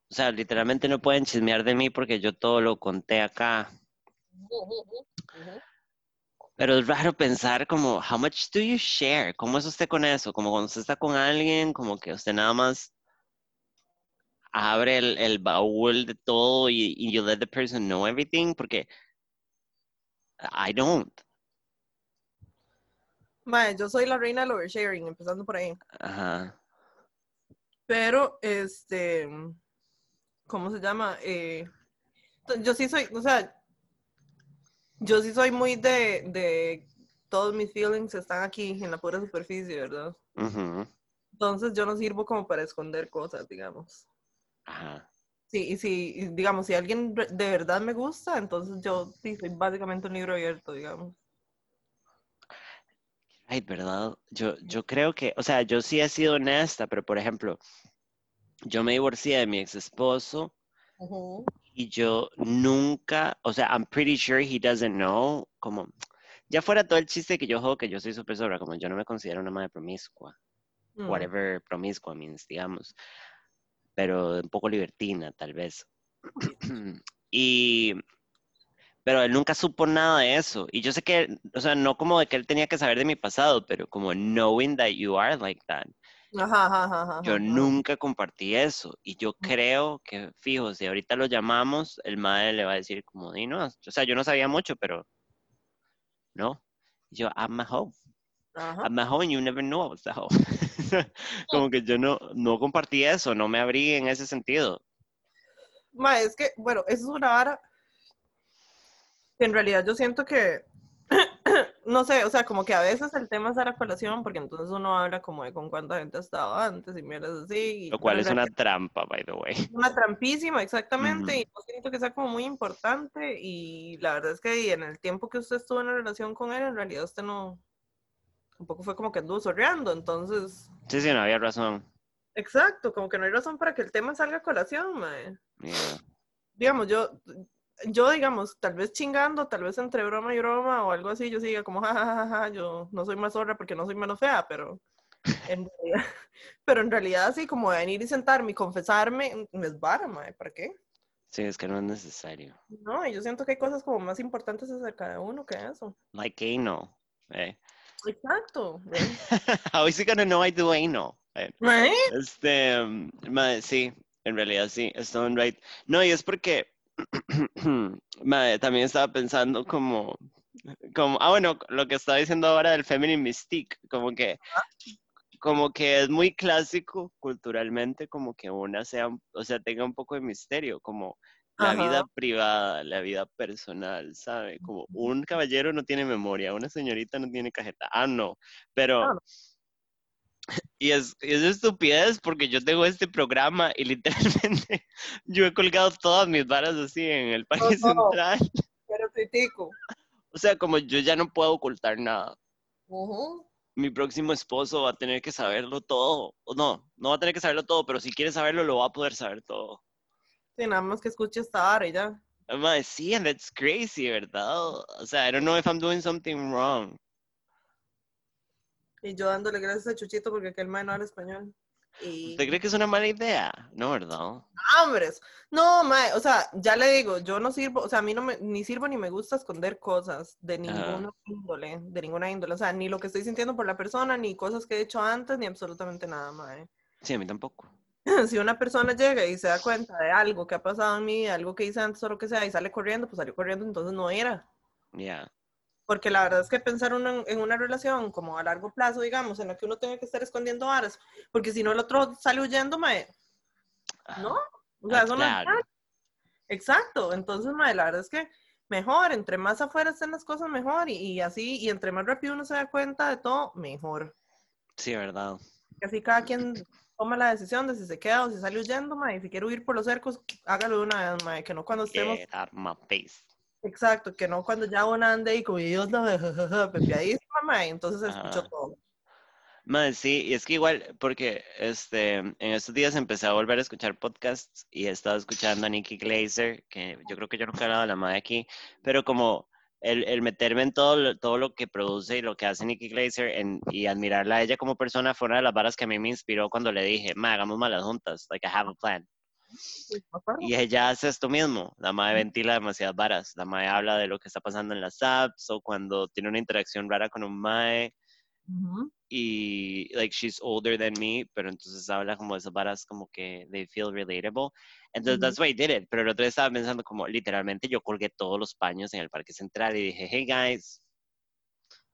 O sea, literalmente no pueden chismear de mí porque yo todo lo conté acá. Pero es raro pensar como, how much do you share? ¿Cómo es usted con eso? Como cuando usted está con alguien, como que usted nada más abre el, el baúl de todo y, y you let the person know everything, porque I don't. Mae, yo soy la reina del oversharing, empezando por ahí. Ajá. Pero, este, ¿cómo se llama? Eh, yo sí soy, o sea, yo sí soy muy de, de todos mis feelings están aquí en la pura superficie, ¿verdad? Entonces yo no sirvo como para esconder cosas, digamos. Ajá. Sí, y si, digamos, si alguien de verdad me gusta, entonces yo sí soy básicamente un libro abierto, digamos. Ay, ¿verdad? Yo, yo creo que, o sea, yo sí he sido honesta, pero por ejemplo, yo me divorcié de mi ex esposo y yo nunca, o sea, I'm pretty sure he doesn't know, como, ya fuera todo el chiste que yo juego que yo soy súper sobra, como yo no me considero una madre promiscua, Mm. whatever promiscua means, digamos, pero un poco libertina, tal vez. y, pero él nunca supo nada de eso. Y yo sé que, o sea, no como de que él tenía que saber de mi pasado, pero como knowing that you are like that. Ajá, ajá, ajá, Yo nunca compartí eso. Y yo creo que, fijo, si ahorita lo llamamos, el madre le va a decir como, di no, o sea, yo no sabía mucho, pero no. Y Yo, I'm a hoe. I'm a hoe and you never know I was a hoe. como que yo no, no compartí eso, no me abrí en ese sentido. Ma, es que, bueno, eso es una vara que en realidad yo siento que, no sé, o sea, como que a veces el tema es a la colación, porque entonces uno habla como de con cuánta gente ha estado antes y mierdas así. y- Lo cual es una trampa, by the way. una trampísima, exactamente, y yo siento que sea como muy importante, y la verdad es que en el tiempo que usted estuvo en la relación con él, en realidad usted no, un poco fue como que anduvo sorreando, entonces, Sí, sí, no había razón. exacto, como que no hay razón para que el tema salga a colación, mae. Yeah. digamos, yo, yo, digamos, tal vez chingando, tal vez entre broma y broma o algo así, yo siga como, jajajaja, yo no soy más zorra porque no soy menos fea, pero en realidad, pero en realidad así como venir y sentarme y confesarme, mm, es vara, mae, ¿para qué? Sí, es que no es necesario. No, y yo siento que hay cosas como más importantes acerca de uno que eso. Like anal. Eh. Exacto. is he gonna know I do anal? Eh. ¿Eh? Este, um, sí, en realidad sí, Stone right. No, y es porque mae, también estaba pensando como, como, ah, bueno, lo que estaba diciendo ahora del feminine mystique, como que, como que es muy clásico culturalmente, como que una sea, o sea, tenga un poco de misterio, como la vida privada, la vida personal, ¿sabe? Como un caballero no tiene memoria, una señorita no tiene cajeta. Ah, no, pero... Ah. Y es, es estupidez porque yo tengo este programa y literalmente yo he colgado todas mis varas así en el Parque No, no. Central. Pero critico. O sea, como yo ya no puedo ocultar nada. Ujú. Mi próximo esposo va a tener que saberlo todo. No, no va a tener que saberlo todo, pero si quiere saberlo, lo va a poder saber todo. Sí, nada más que escuche esta vara y ya. Sí, and that's crazy, ¿verdad? O sea, I don't know if I'm doing something wrong. Y yo dándole gracias a Chuchito porque aquel mae no habla español. Y... ¿Usted cree que es una mala idea? No, ¿verdad? hombres. No, mae, o sea, ya le digo, yo no sirvo, o sea, a mí no me, ni sirvo ni me gusta esconder cosas de ninguna índole, de ninguna índole, o sea, ni lo que estoy sintiendo por la persona, ni cosas que he hecho antes, ni absolutamente nada, mae. Sí, a mí tampoco. Si una persona llega y se da cuenta de algo que ha pasado en vida, algo que hice antes o lo que sea, y sale corriendo, pues salió corriendo, entonces no era. Ya. Porque la verdad es que pensar uno en, en una relación como a largo plazo, digamos, en la que uno tenga que estar escondiendo varas, porque si no el otro sale huyendo, mae, ¿no? O sea, Ah, eso no es claro. Exacto, entonces, mae, la verdad es que mejor, entre más afuera estén las cosas, mejor, y, y así, y entre más rápido uno se da cuenta de todo, mejor. Sí, ¿verdad? Y así cada quien toma la decisión de si se queda o si sale huyendo, mae, y si quiere huir por los cercos, hágalo de una vez, mae, que no cuando estemos, Get out my face. Exacto, que no cuando ya una ande y como Dios no, pepeadísima, mae, entonces se escuchó Ajá. todo. Sí, y es que igual, porque este, en estos días empecé a volver a escuchar podcasts y he estado escuchando a Nikki Glazer, que yo creo que yo nunca he hablado de la madre aquí, pero como el, el meterme en todo, lo- todo lo que produce y lo que hace Nikki Glazer en- y admirarla a ella como persona fue una de las varas que a mí me inspiró cuando le dije, ma, hagamos malas juntas, like I have a plan. Y ella hace esto mismo, la madre ventila demasiadas varas, la madre habla de lo que está pasando en las apps o cuando tiene una interacción rara con un mae, Ujú. y like she's older than me, pero entonces habla como de esas varas como que they feel relatable. Entonces Ujú. that's why I did it. Pero el otro día estaba pensando como literalmente yo colgué todos los paños en el Parque Central y dije, hey guys,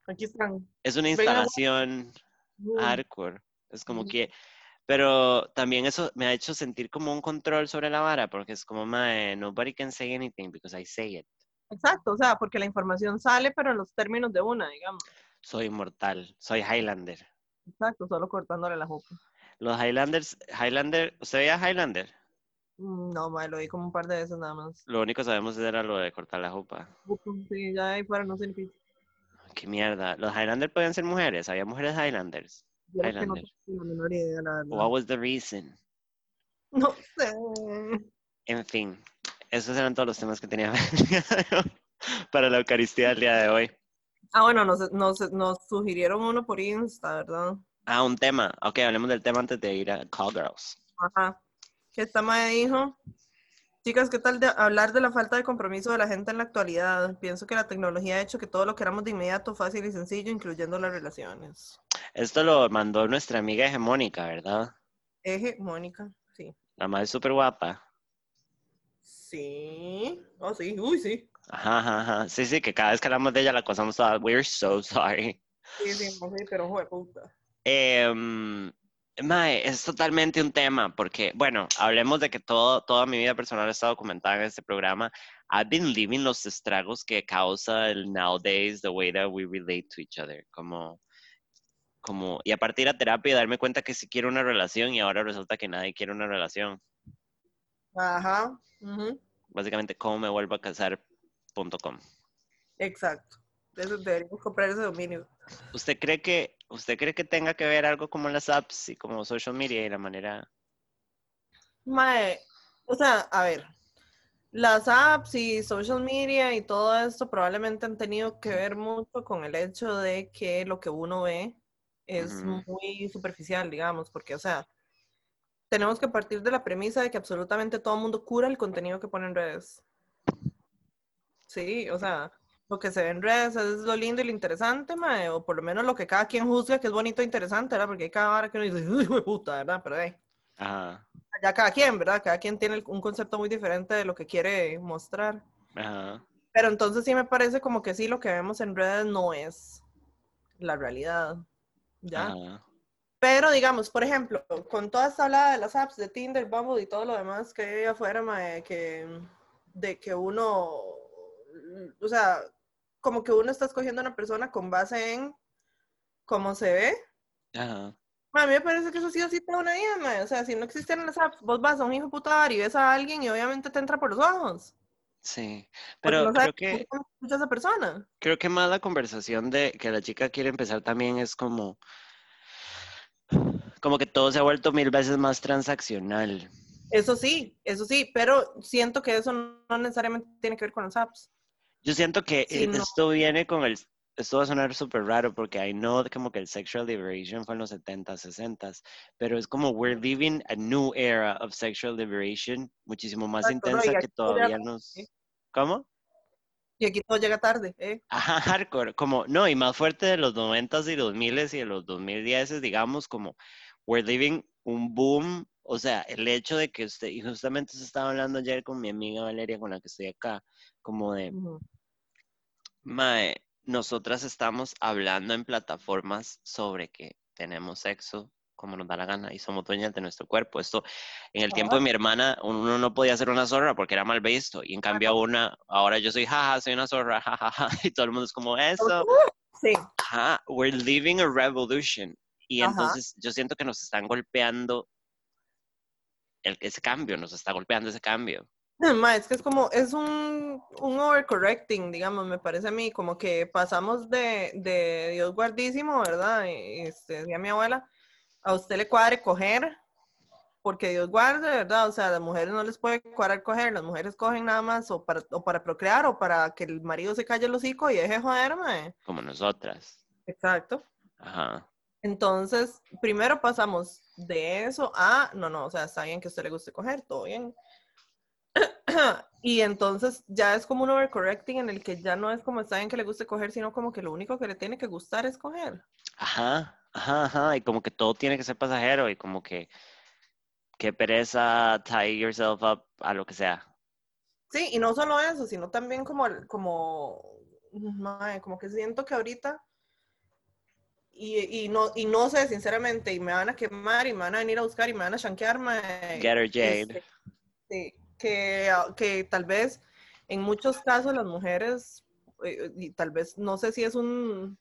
Aquí están. es una instalación hardcore. Es como Ujú. que, pero también eso me ha hecho sentir como un control sobre la vara, porque es como, mae, nobody can say anything because I say it. Exacto, o sea, porque la información sale, pero en los términos de una, digamos. Soy inmortal, soy Highlander. Exacto, solo cortándole la jupa. Los Highlanders, Highlander, ¿usted veía Highlander? Mm, No, mae, lo vi como un par de veces nada más. Lo único que sabemos era lo de cortar la jupa. Sí, ya ahí fuera no ni qué. Mierda. Los Highlander podían ser mujeres. Había mujeres Highlanders. Yo no tengo la menor idea, la verdad. What was the reason? No sé. En fin, esos eran todos los temas que tenía para la Eucaristía del día de hoy. Ah, bueno, nos, nos, nos sugirieron uno por Insta, ¿verdad? Ah, un tema. Ok, hablemos del tema antes de ir a Call Girls. Ajá. Esta madre dijo, chicas, ¿qué tal de hablar de la falta de compromiso de la gente en la actualidad? Pienso que la tecnología ha hecho que todo lo queramos de inmediato, fácil y sencillo, incluyendo las relaciones. Esto lo mandó nuestra amiga hegemónica, ¿verdad? Eje, Mónica, sí. La madre súper guapa. Sí. Oh, sí. Uy, sí. Ajá, ajá, ajá. Sí, sí, que cada vez que hablamos de ella la acosamos toda. We're so sorry. Sí, sí, sé, pero joder, puta. Em, mae, es totalmente un tema, porque, bueno, hablemos de que todo, toda mi vida personal está documentada en este programa. I've been living los estragos que causa el nowadays, the way that we relate to each other. Como, como, y a partir de terapia y darme cuenta que sí quiero una relación y ahora resulta que nadie quiere una relación. Ajá. Básicamente, cómo me vuelvo a casar.com. Exacto. Eso deberíamos comprar ese dominio. ¿Usted cree que, usted cree que tenga que ver algo como las apps y como social media y la manera? Mae, o sea, a ver, las apps y social media y todo esto probablemente han tenido que ver mucho con el hecho de que lo que uno ve es Ujú. muy superficial, digamos, porque, o sea, tenemos que partir de la premisa de que absolutamente todo el mundo cura el contenido que pone en redes. Sí, o sea, lo que se ve en redes es lo lindo y lo interesante, mae, o por lo menos lo que cada quien juzga que es bonito e interesante, ¿verdad? Porque hay cada hora que uno dice, uy, puta, ¿verdad? Pero, hey Ajá, ya cada quien, ¿verdad? Cada quien tiene un concepto muy diferente de lo que quiere mostrar. ajá. Pero entonces sí me parece como que sí, lo que vemos en redes no es la realidad. ¿Ya? Pero digamos, por ejemplo, con toda esta hablada de las apps, de Tinder, Bumble y todo lo demás que hay afuera, mae, que, de que uno, o sea, como que uno está escogiendo a una persona con base en cómo se ve. Ajá. A mí me parece que eso sí o sí toda una vida, mae. O sea, si no existieran las apps, vos vas a un hijo puta bar y ves a alguien y obviamente te entra por los ojos. Sí, pero no creo que, escucha esa persona. creo que más la conversación de que la chica quiere empezar también es como, como que todo se ha vuelto mil veces más transaccional. Eso sí, eso sí, pero siento que eso no necesariamente tiene que ver con las apps. Yo siento que Sí, no. esto viene con el, esto va a sonar súper raro porque I know como que el sexual liberation fue en los 70s, 60s, pero es como we're living a new era of sexual liberation, muchísimo más intensa que todavía nos... sí. ¿Cómo? Y aquí todo llega tarde, ¿eh? Ajá, hardcore, como, no, y más fuerte de los 90s y 2000s y de los 2010s, digamos, como, we're living un boom, o sea, el hecho de que usted, y justamente se estaba hablando ayer con mi amiga Valeria, con la que estoy acá, como de, Ujú. mae, nosotras estamos hablando en plataformas sobre que tenemos sexo como nos da la gana y somos dueñas de nuestro cuerpo. Esto, en el tiempo de mi hermana, uno no podía ser una zorra porque era mal visto. Y en cambio una, ahora yo soy, jaja, soy una zorra, jajaja. Y todo el mundo es como, eso, Sí, ajá, we're living a revolution. Y Ajá. entonces yo siento que nos están golpeando el, ese cambio, nos está golpeando ese cambio. Ma, es que es como, es un, un overcorrecting, digamos, me parece a mí, como que pasamos de, de Dios guardísimo, ¿verdad? Este, decía mi abuela, a usted le cuadre coger, porque Dios guarde, ¿verdad? O sea, a las mujeres no les puede cuadrar coger, las mujeres cogen nada más o para, o para procrear o para que el marido se calle el hocico y deje de joder, mae. Como nosotras. Exacto. Ajá. Entonces, primero pasamos de eso a, no, no, o sea, está bien que a usted le guste coger, todo bien. y entonces ya es como un overcorrecting en el que ya no es como está bien que le guste coger, sino como que lo único que le tiene que gustar es coger. Ajá. Ajá, ajá, y como que todo tiene que ser pasajero y como que qué pereza tie yourself up a lo que sea. Sí, y no solo eso, sino también como, como, mae, como que siento que ahorita, y, y, no, y no sé, sinceramente, y me van a quemar y me van a venir a buscar y me van a mae, Get her Jade. este, sí, que, que tal vez en muchos casos las mujeres, eh, y tal vez, no sé si es un,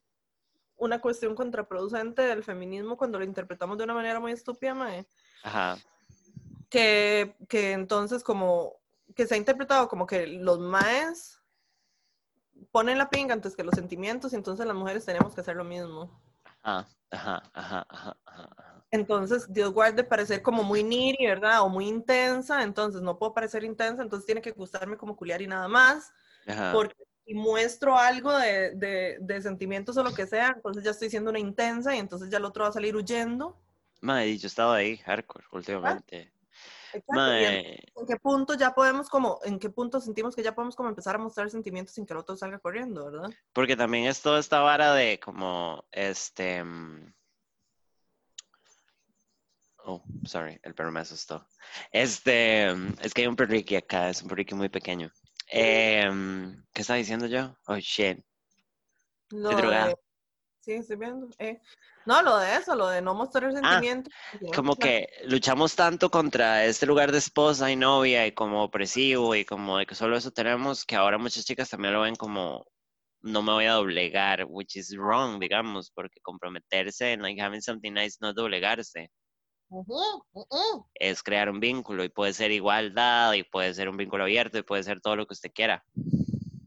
una cuestión contraproducente del feminismo cuando lo interpretamos de una manera muy estúpida, mae, Ajá. que, que entonces como que se ha interpretado como que los maes ponen la pinga antes que los sentimientos y entonces las mujeres tenemos que hacer lo mismo. Ajá, ajá, ajá, ajá, ajá, ajá. Entonces, Dios guarde parecer como muy needy, ¿verdad? O muy intensa, entonces no puedo parecer intensa, entonces tiene que gustarme como culiar y nada más, Ajá. porque si muestro algo de, de, de sentimientos o lo que sea, entonces ya estoy siendo una intensa y entonces ya el otro va a salir huyendo. Mae, yo he estado ahí, hardcore, últimamente. Y en- Mae, ¿En qué punto ya podemos como, en qué punto sentimos que ya podemos como empezar a mostrar sentimientos sin que el otro salga corriendo, ¿verdad? porque también es toda esta vara de como, este... mm, Oh, sorry, el perro me asustó. Este, es que hay un perriqui acá, es un perriqui muy pequeño. Em, ¿qué estaba diciendo yo? Oh, shit. De- Sí, estoy viendo. eh. No, lo de eso, lo de no mostrar sino Ah, Como mostrar- que luchamos tanto contra este lugar de esposa y novia y como opresivo y como de que solo eso tenemos, que ahora muchas chicas también lo ven como no me voy a doblegar, which is wrong, digamos, porque comprometerse en like having something nice no es doblegarse, Es crear un vínculo y puede ser igualdad y puede ser un vínculo abierto y puede ser todo lo que usted quiera.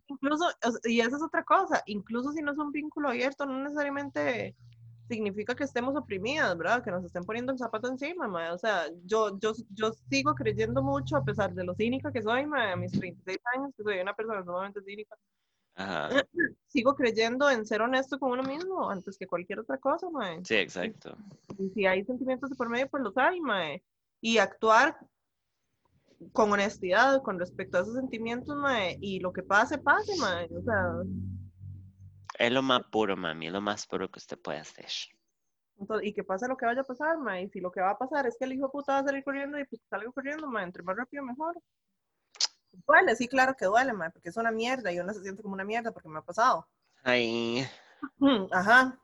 Incluso, y esa es otra cosa, incluso si no es un vínculo abierto, no necesariamente significa que estemos oprimidas, ¿verdad? Que nos estén poniendo el zapato encima, mae. O sea, yo, yo, yo sigo creyendo mucho, a pesar de lo cínica que soy, mae, a mis 36 años, que soy una persona sumamente cínica, Ajá. sigo creyendo en ser honesto con uno mismo antes que cualquier otra cosa, mae. Sí, exacto. Y si hay sentimientos de por medio, pues los hay, mae. Y actuar con honestidad con respecto a esos sentimientos, mae. Y lo que pase, pase, mae. O sea, Es lo más puro, mami, es lo más puro que usted puede hacer. entonces, y que pase lo que vaya a pasar, mae. Y si lo que va a pasar es que el hijo puta va a salir corriendo y pues que salga corriendo, mae. Entre más rápido, mejor. Duele, sí, claro que duele, mae. Porque es una mierda y uno se siente como una mierda porque me ha pasado. Ay, Mm, Ajá.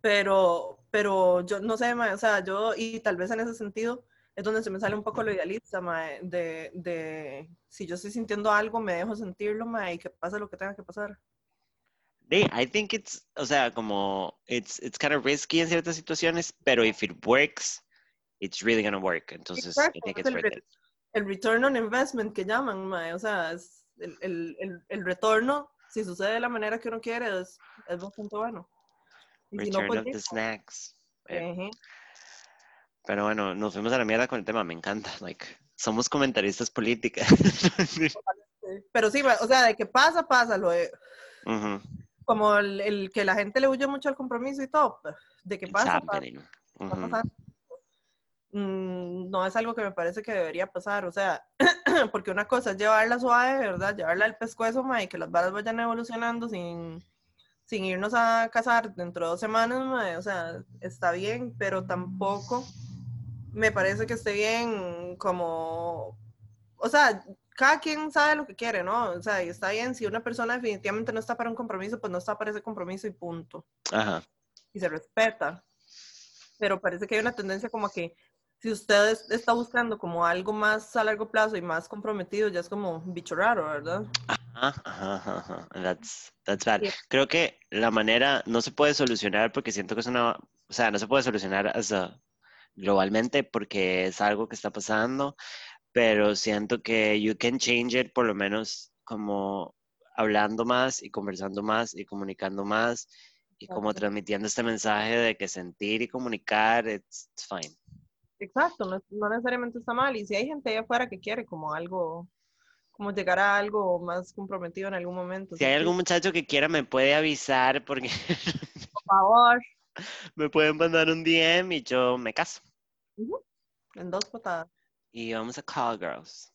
Pero, pero yo no sé, mae, o sea, yo, y tal vez en ese sentido es donde se me sale un poco lo idealista, mae, de, de si yo estoy sintiendo algo, me dejo sentirlo, mae, y que pase lo que tenga que pasar. Sí, I think it's, o sea, como, it's, it's kind of risky en ciertas situaciones, pero if it works, it's really gonna work. Entonces, Exacto, I think it's worth it. El return on investment que llaman, mae, o sea, es el, el, el, el retorno, si sucede de la manera que uno quiere, es, es bastante bueno. Y si no, Return pues, of the snacks. Eh. Pero bueno, nos fuimos a la mierda con el tema, me encanta. Like, somos comentaristas políticas. Pero sí, o sea, de que pasa, pasa, lo de, como el, el que la gente le huye mucho al compromiso y todo, pues, de que pasa, Mm, no es algo que me parece que debería pasar, o sea, porque una cosa es llevarla suave, ¿verdad? Llevarla al pescuezo, ma, y que las varas vayan evolucionando sin, sin irnos a casar dentro de dos semanas, ma, o sea, está bien, pero tampoco me parece que esté bien como, o sea, cada quien sabe lo que quiere, ¿no? O sea, y está bien, si una persona definitivamente no está para un compromiso, pues no está para ese compromiso y punto Ajá. y se respeta. Pero parece que hay una tendencia como que si usted es- está buscando como algo más a largo plazo y más comprometido, ya es como un bicho raro, ¿verdad? Ajá, ajá, ajá. That's, that's bad. Creo que la manera no se puede solucionar porque siento que es una, o sea, no se puede solucionar as a- globalmente porque es algo que está pasando, pero siento que you can change it por lo menos como hablando más y conversando más y comunicando más y como transmitiendo este mensaje de que sentir y comunicar, it's, it's fine. Exacto, no, no necesariamente está mal. Y si hay gente ahí afuera que quiere como algo, como llegar a algo más comprometido en algún momento. Si hay algún muchacho que quiera me puede avisar porque Por favor, me pueden mandar un DM y yo me caso. en dos patadas. Y vamos a Call Girls.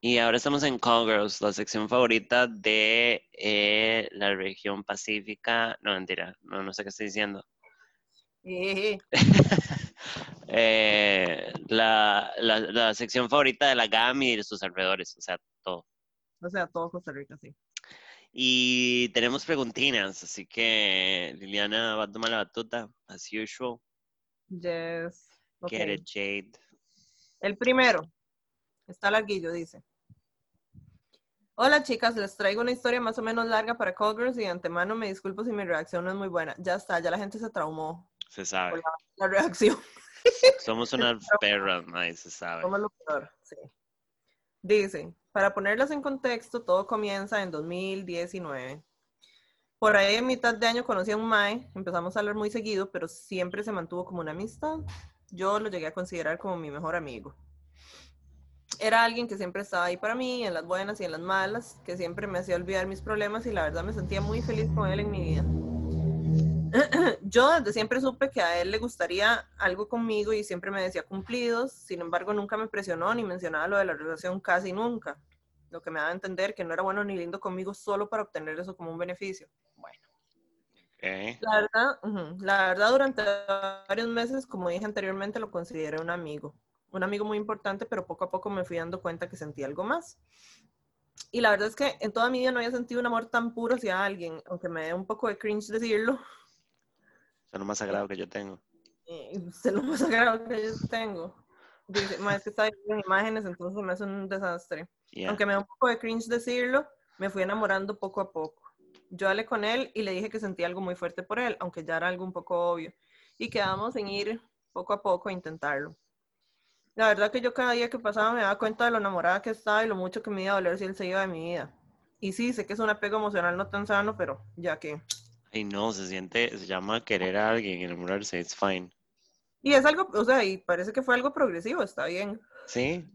Y ahora estamos en Call Girls, la sección favorita de eh, la región pacífica. No, mentira, no, no sé qué estoy diciendo. Eh, Eh, la, la, la sección favorita de la GAM y de sus alrededores, o sea, todo. o sea, todo Costa Rica, sí. Y tenemos preguntinas, así que Liliana va a tomar la batuta, as usual. Yes. ok. Get it, Jade. El primero. Está larguillo, dice. Hola chicas, les traigo una historia más o menos larga para Call Girls y de antemano me disculpo si mi reacción no es muy buena. Ya está, ya la gente se traumó Se sabe. por la, la reacción. Somos unas perras, mae, se sabe. Como lo peor, sí. Dice, para ponerlas en contexto, todo comienza en 2019. Por ahí en mitad de año conocí a un Mae, empezamos a hablar muy seguido, pero siempre se mantuvo como una amistad. Yo lo llegué a considerar como mi mejor amigo. Era alguien que siempre estaba ahí para mí, en las buenas y en las malas, que siempre me hacía olvidar mis problemas y la verdad me sentía muy feliz con él en mi vida. Yo desde siempre supe que a él le gustaría algo conmigo y siempre me decía cumplidos, sin embargo nunca me presionó ni mencionaba lo de la relación casi nunca, lo que me daba a entender que no era bueno ni lindo conmigo solo para obtener eso como un beneficio. Bueno. Ok. La verdad, la verdad, durante varios meses, como dije anteriormente, lo consideré un amigo. Un amigo muy importante, pero poco a poco me fui dando cuenta que sentía algo más. Y la verdad es que en toda mi vida no había sentido un amor tan puro hacia alguien, aunque me dé un poco de cringe decirlo. Es lo más sagrado que yo tengo. sé lo más sagrado que yo tengo. Dice, "Ma, es que está viendo en imágenes, entonces me hace un desastre. Yeah. Aunque me da un poco de cringe decirlo, me fui enamorando poco a poco. Yo hablé con él y le dije que sentía algo muy fuerte por él, aunque ya era algo un poco obvio. Y quedamos en ir poco a poco a intentarlo. La verdad que yo cada día que pasaba me daba cuenta de lo enamorada que estaba y lo mucho que me iba a doler si él se iba de mi vida. Y sí, sé que es un apego emocional no tan sano, pero ya que... Ay, no, se siente, se llama querer a alguien, enamorarse, it's fine. Y es algo, o sea, y parece que fue algo progresivo, está bien. ¿Sí?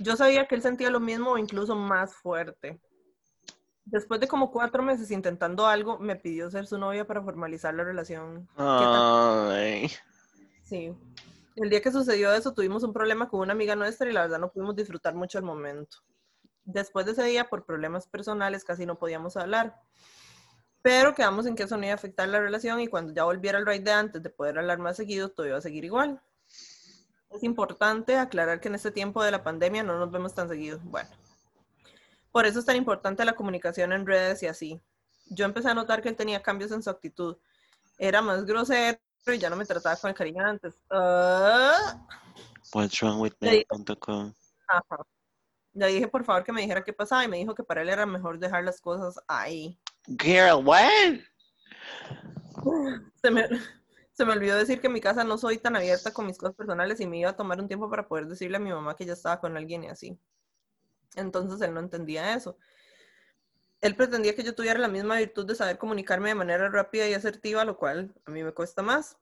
Yo sabía que él sentía lo mismo o incluso más fuerte. Después de como cuatro meses intentando algo, me pidió ser su novia para formalizar la relación. Ay. Sí. El día que sucedió eso, tuvimos un problema con una amiga nuestra y la verdad no pudimos disfrutar mucho el momento. Después de ese día, por problemas personales, casi no podíamos hablar. Pero quedamos en que eso no iba a afectar la relación y cuando ya volviera al ride de antes de poder hablar más seguido, todo iba a seguir igual. Es importante aclarar que en este tiempo de la pandemia no nos vemos tan seguido. Bueno, por eso es tan importante la comunicación en redes y así. Yo empecé a notar que él tenía cambios en su actitud. Era más grosero y ya no me trataba con el cariño antes. Ah, What's wrong with me.com. ajá. Le dije por favor que me dijera qué pasaba y me dijo que para él era mejor dejar las cosas ahí. Girl, what? Se me, se me olvidó decir que en mi casa no soy tan abierta con mis cosas personales y me iba a tomar un tiempo para poder decirle a mi mamá que ya estaba con alguien y así. Entonces él no entendía eso. Él pretendía que yo tuviera la misma virtud de saber comunicarme de manera rápida y asertiva, lo cual a mí me cuesta más.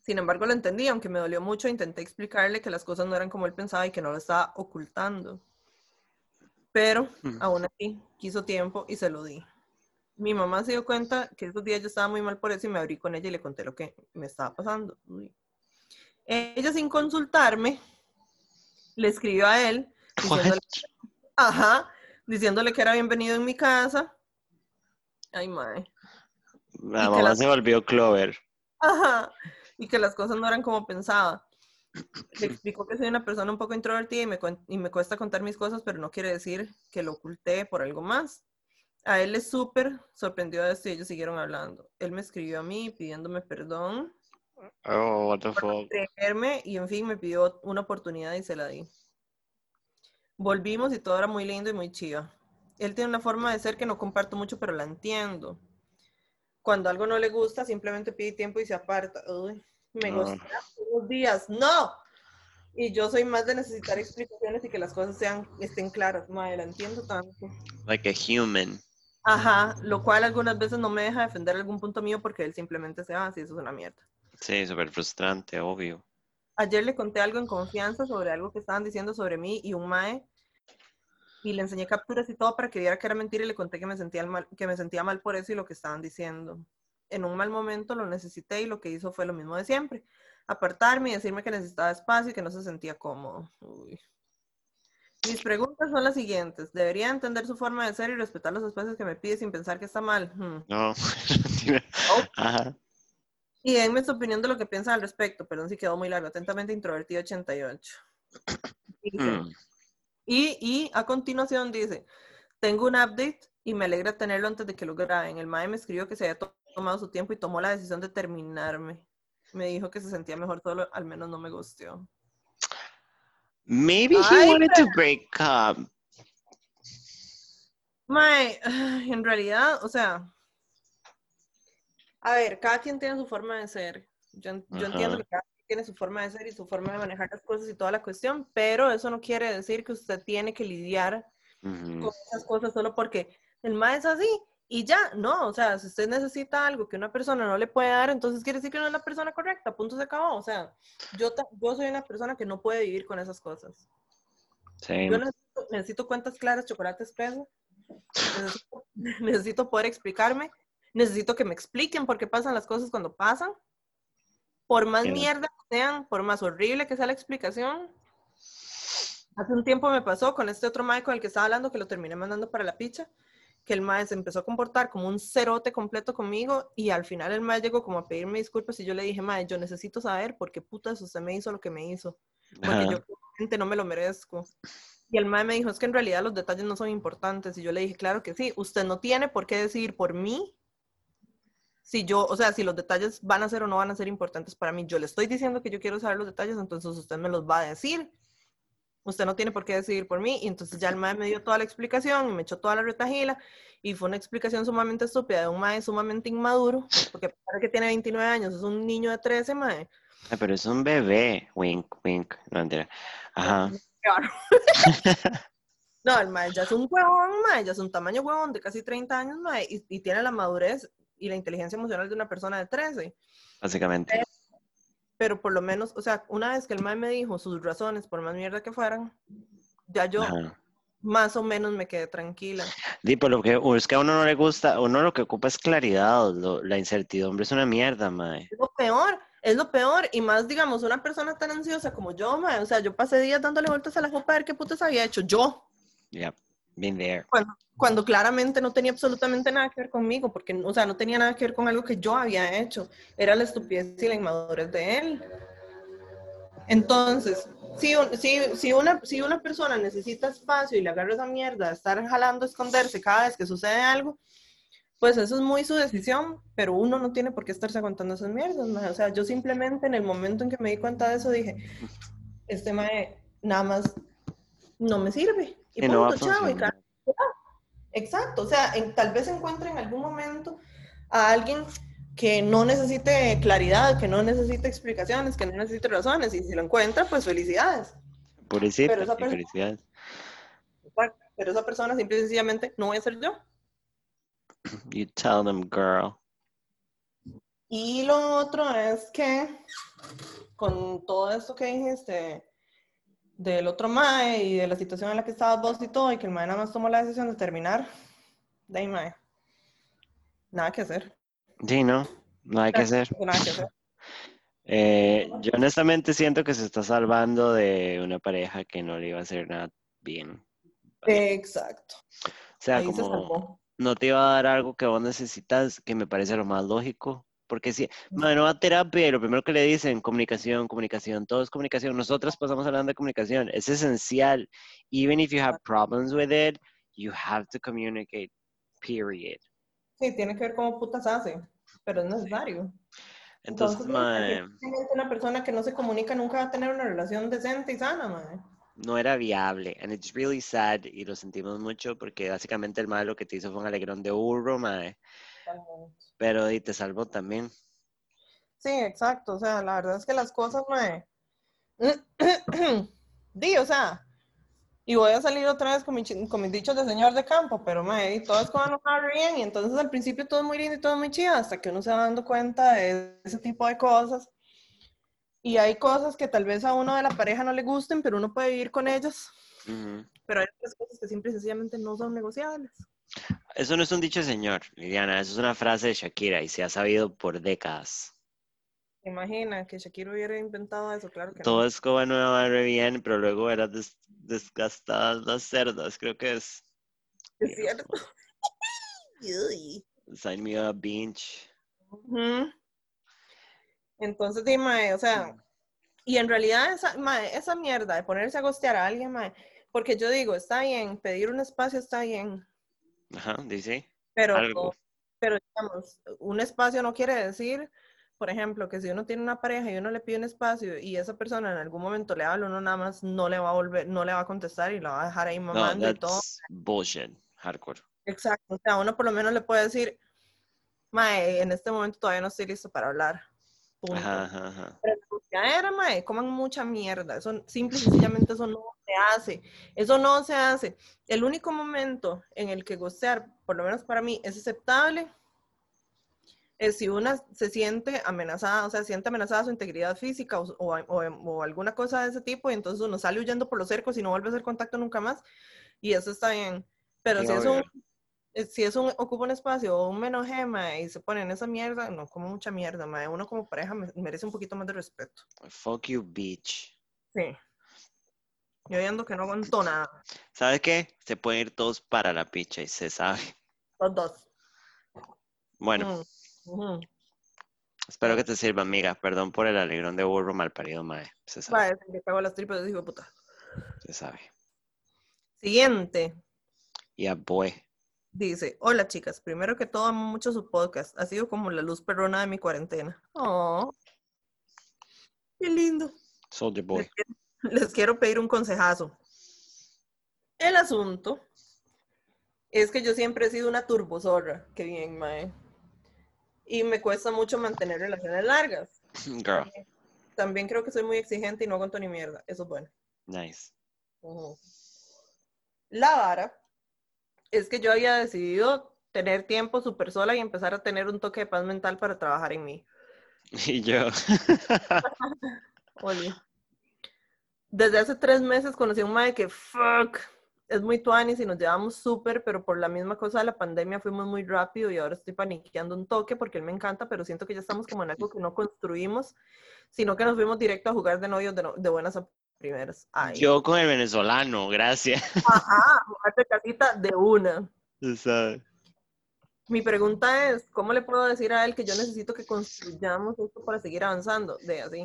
Sin embargo, lo entendí, aunque me dolió mucho, intenté explicarle que las cosas no eran como él pensaba y que no lo estaba ocultando. Pero Mm. aún así, quiso tiempo y se lo di. Mi mamá se dio cuenta que esos días yo estaba muy mal por eso y me abrí con ella y le conté lo que me estaba pasando. Uy. Ella sin consultarme le escribió a él diciéndole, ajá, diciéndole que era bienvenido en mi casa. Ay, mae. La que mamá la- se volvió Clover. Ajá. Y que las cosas no eran como pensaba. Le explicó que soy una persona un poco introvertida y me, y me cuesta contar mis cosas, pero no quiere decir que lo oculté por algo más. A él le súper sorprendió esto y ellos siguieron hablando. Él me escribió a mí pidiéndome perdón Oh, what the fuck. y en fin me pidió una oportunidad y se la di. Volvimos y todo era muy lindo y muy chiva. Él tiene una forma de ser que no comparto mucho, pero la entiendo. Cuando algo no le gusta, simplemente pide tiempo y se aparta. Uy, me Ah. gusta unos días. ¡No! Y yo soy más de necesitar explicaciones y que las cosas sean, estén claras. Madre, la entiendo tanto. Like a human. Ajá, lo cual algunas veces no me deja defender algún punto mío porque él simplemente se va, así eso es una mierda. Sí, súper frustrante, obvio. Ayer le conté algo en confianza sobre algo que estaban diciendo sobre mí y un mae y le enseñé capturas y todo para que viera que era mentira y le conté que me sentía mal, que me sentía mal por eso y lo que estaban diciendo. En un mal momento lo necesité y lo que hizo fue lo mismo de siempre, apartarme y decirme que necesitaba espacio y que no se sentía cómodo. Uy. Mis preguntas son las siguientes. ¿Debería entender su forma de ser y respetar los espacios que me pide sin pensar que está mal? Hmm. No. Ajá. Y denme su opinión de lo que piensan al respecto. Perdón si quedó muy largo. Atentamente introvertido 88. Dice, Mm. Y, y a continuación dice, tengo un update y me alegra tenerlo antes de que lo graben. El MAE me escribió que se había to- tomado su tiempo y tomó la decisión de terminarme. Me dijo que se sentía mejor solo, al menos no me gustó. Maybe he Ay, wanted to break up. Mae, en realidad, o sea, a ver, cada quien tiene su forma de ser. Yo, yo entiendo que cada quien tiene su forma de ser y su forma de manejar las cosas y toda la cuestión, pero eso no quiere decir que usted tiene que lidiar Ujú. con esas cosas solo porque el mae es así y ya, no, o sea, si usted necesita algo que una persona no le puede dar, entonces quiere decir que no es la persona correcta, punto se acabó, o sea, yo, yo soy una persona que no puede vivir con esas cosas. Same. Yo necesito, necesito cuentas claras, chocolate espeso, necesito, necesito poder explicarme, necesito que me expliquen por qué pasan las cosas cuando pasan, por más Yeah. mierda que sean, por más horrible que sea la explicación. Hace un tiempo me pasó con este otro mae con el que estaba hablando, que lo terminé mandando para la picha, que el mae se empezó a comportar como un cerote completo conmigo y al final el mae llegó como a pedirme disculpas y yo le dije, mae, yo necesito saber por qué putas usted me hizo lo que me hizo, porque Ajá. yo realmente no me lo merezco. Y el mae me dijo, es que en realidad los detalles no son importantes. Y yo le dije, claro que sí, usted no tiene por qué decidir por mí si yo, o sea, si los detalles van a ser o no van a ser importantes para mí. Yo le estoy diciendo que yo quiero saber los detalles, entonces usted me los va a decir. Usted no tiene por qué decidir por mí. Y entonces ya el mae me dio toda la explicación y me echó toda la retajila. Y fue una explicación sumamente estúpida de un mae sumamente inmaduro, porque de que tiene 29 años, es un niño de 13, mae. Ah, pero es un bebé. Wink, wink. No, mentira. Ajá. Claro. No, el mae ya es un huevón, mae, ya es un tamaño huevón de casi 30 años, mae, y, y tiene la madurez y la inteligencia emocional de una persona de 13. Básicamente. Pero por lo menos, o sea, una vez que el mae me dijo sus razones, por más mierda que fueran, ya yo Ajá. más o menos me quedé tranquila. Di, por lo que es que a uno no le gusta, a uno lo que ocupa es claridad. lo- la incertidumbre es una mierda, mae. Es lo peor, es lo peor, y más, digamos, una persona tan ansiosa como yo, mae, o sea, yo pasé días dándole vueltas a la copa a ver qué putas había hecho yo. Yep. Been there. cuando, cuando claramente no tenía absolutamente nada que ver conmigo, porque, o sea, no tenía nada que ver con algo que yo había hecho, era la estupidez y la inmadurez de él. Entonces, si, si, si, una, si una persona necesita espacio y le agarra esa mierda estar jalando, esconderse cada vez que sucede algo, pues eso es muy su decisión, pero uno no tiene por qué estarse aguantando esas mierdas. O sea, yo simplemente en el momento en que me di cuenta de eso dije, este mae nada más no me sirve. Y no punto, chao, y. Exacto, o sea, en- tal vez encuentre en algún momento a alguien que no necesite claridad, que no necesite explicaciones, que no necesite razones, y si lo encuentra, pues felicidades. Pero esa sí, persona- felicidades. Pero esa persona simple y sencillamente no voy a ser yo. You tell them, girl. Y lo otro es que con todo esto que dijiste del otro mae y de la situación en la que estabas vos y todo, y que el mae nada más tomó la decisión de terminar, de ahí mae, nada que hacer. Sí, no, no hay que hacer. Nada que hacer. Eh, yo honestamente siento que se está salvando de una pareja que no le iba a hacer nada bien. Exacto. O sea, Ahí como no te iba a dar algo que vos necesitas, que me parece lo más lógico. Porque si, bueno, va a terapia y lo primero que le dicen, comunicación, comunicación, todo es comunicación. Nosotras pasamos hablando de comunicación, es esencial. Even if you have problems with it, you have to communicate, period. Sí, tiene que ver cómo putas hace, pero es necesario. Entonces, mae, definitivamente una persona que no se comunica nunca va a tener una relación decente y sana, mae. no era viable. And it's really sad y lo sentimos mucho porque básicamente el mae lo que te hizo fue un alegrón de burro, Pero y te salvó también. Sí, exacto. O sea, la verdad es que las cosas, mae. Di, o sea, y voy a salir otra vez con, mi con mis dichos de señor de campo, pero mae, y cuando uno va bien, y entonces al principio todo es muy lindo y todo es muy chido, hasta que uno se va dando cuenta de ese tipo de cosas. Y hay cosas que tal vez a uno de la pareja no le gusten, pero uno puede vivir con ellas. Pero hay otras cosas que simple y sencillamente no son negociables. Eso no es un dicho señor, Liliana, eso es una frase de Shakira y se ha sabido por décadas. Imagina que Shakira hubiera inventado eso, claro que Todo no. escoba nueva barre bien, pero luego eran des- desgastadas las cerdas, creo que es. Es cierto. Sign me a bench. Ujú. Entonces, di, mae, o sea, y en realidad esa, mae, esa mierda de ponerse a gostear a alguien, mae, porque yo digo, está bien, pedir un espacio está bien, Ajá, dice. pero, Algo. pero digamos, un espacio no quiere decir, por ejemplo, que si uno tiene una pareja y uno le pide un espacio y esa persona en algún momento le habla, uno nada más no le va a volver, no le va a contestar y la va a dejar ahí No, mamando y todo. that's bullshit. Hardcore. Exacto, o sea, uno por lo menos le puede decir, mae, en este momento todavía no estoy listo para hablar. Punto. Ajá, ajá. Pero ya era, mae, coman mucha mierda. Eso, simple y sencillamente eso no se hace. Eso no se hace. El único momento en el que gostear, por lo menos para mí, es aceptable es si una se siente amenazada, o sea, siente amenazada su integridad física o, o- o- o alguna cosa de ese tipo, y entonces uno sale huyendo por los cercos y no vuelve a hacer contacto nunca más, y eso está bien. Pero Sí, si es un, si es un, ocupa un espacio o un me enojé, mae, y se pone en esa mierda, no, como mucha mierda, mae. Uno como pareja me- merece un poquito más de respeto. Fuck you, bitch. Sí. Yo viendo que no aguanto nada. ¿Sabes qué? Se pueden ir todos para la picha y se sabe. Los dos. Bueno, Mm, espero que te sirva, amiga. Perdón por el alegrón de burro malparido, mae. Se sabe, cago las tripas de hijo puta. se sabe. Siguiente. Ya, boy. Dice, hola chicas, primero que todo amo mucho su podcast. Ha sido como la luz perrona de mi cuarentena. Oh, qué lindo. Soldier boy. Les quiero, les quiero pedir un consejazo. El asunto es que yo siempre he sido una turbozorra. Qué bien, mae. Y me cuesta mucho mantener relaciones largas. Girl. También creo que soy muy exigente y no aguanto ni mierda. Eso es bueno. Nice. La vara es que yo había decidido tener tiempo súper sola y empezar a tener un toque de paz mental para trabajar en mí. Y yo. Oli. Desde hace tres meses conocí a un mae que, fuck, es muy tuanis y nos llevamos súper, pero por la misma cosa de la pandemia fuimos muy rápido y ahora estoy paniqueando un toque porque él me encanta, pero siento que ya estamos como en algo que no construimos, sino que nos fuimos directo a jugar de novios de, no- de buenas a primeras. Ay. Yo con el venezolano, gracias. Ajá, jugarte casita de una. Tú sabes. Mi pregunta es, ¿cómo le puedo decir a él que yo necesito que construyamos esto para seguir avanzando? De así.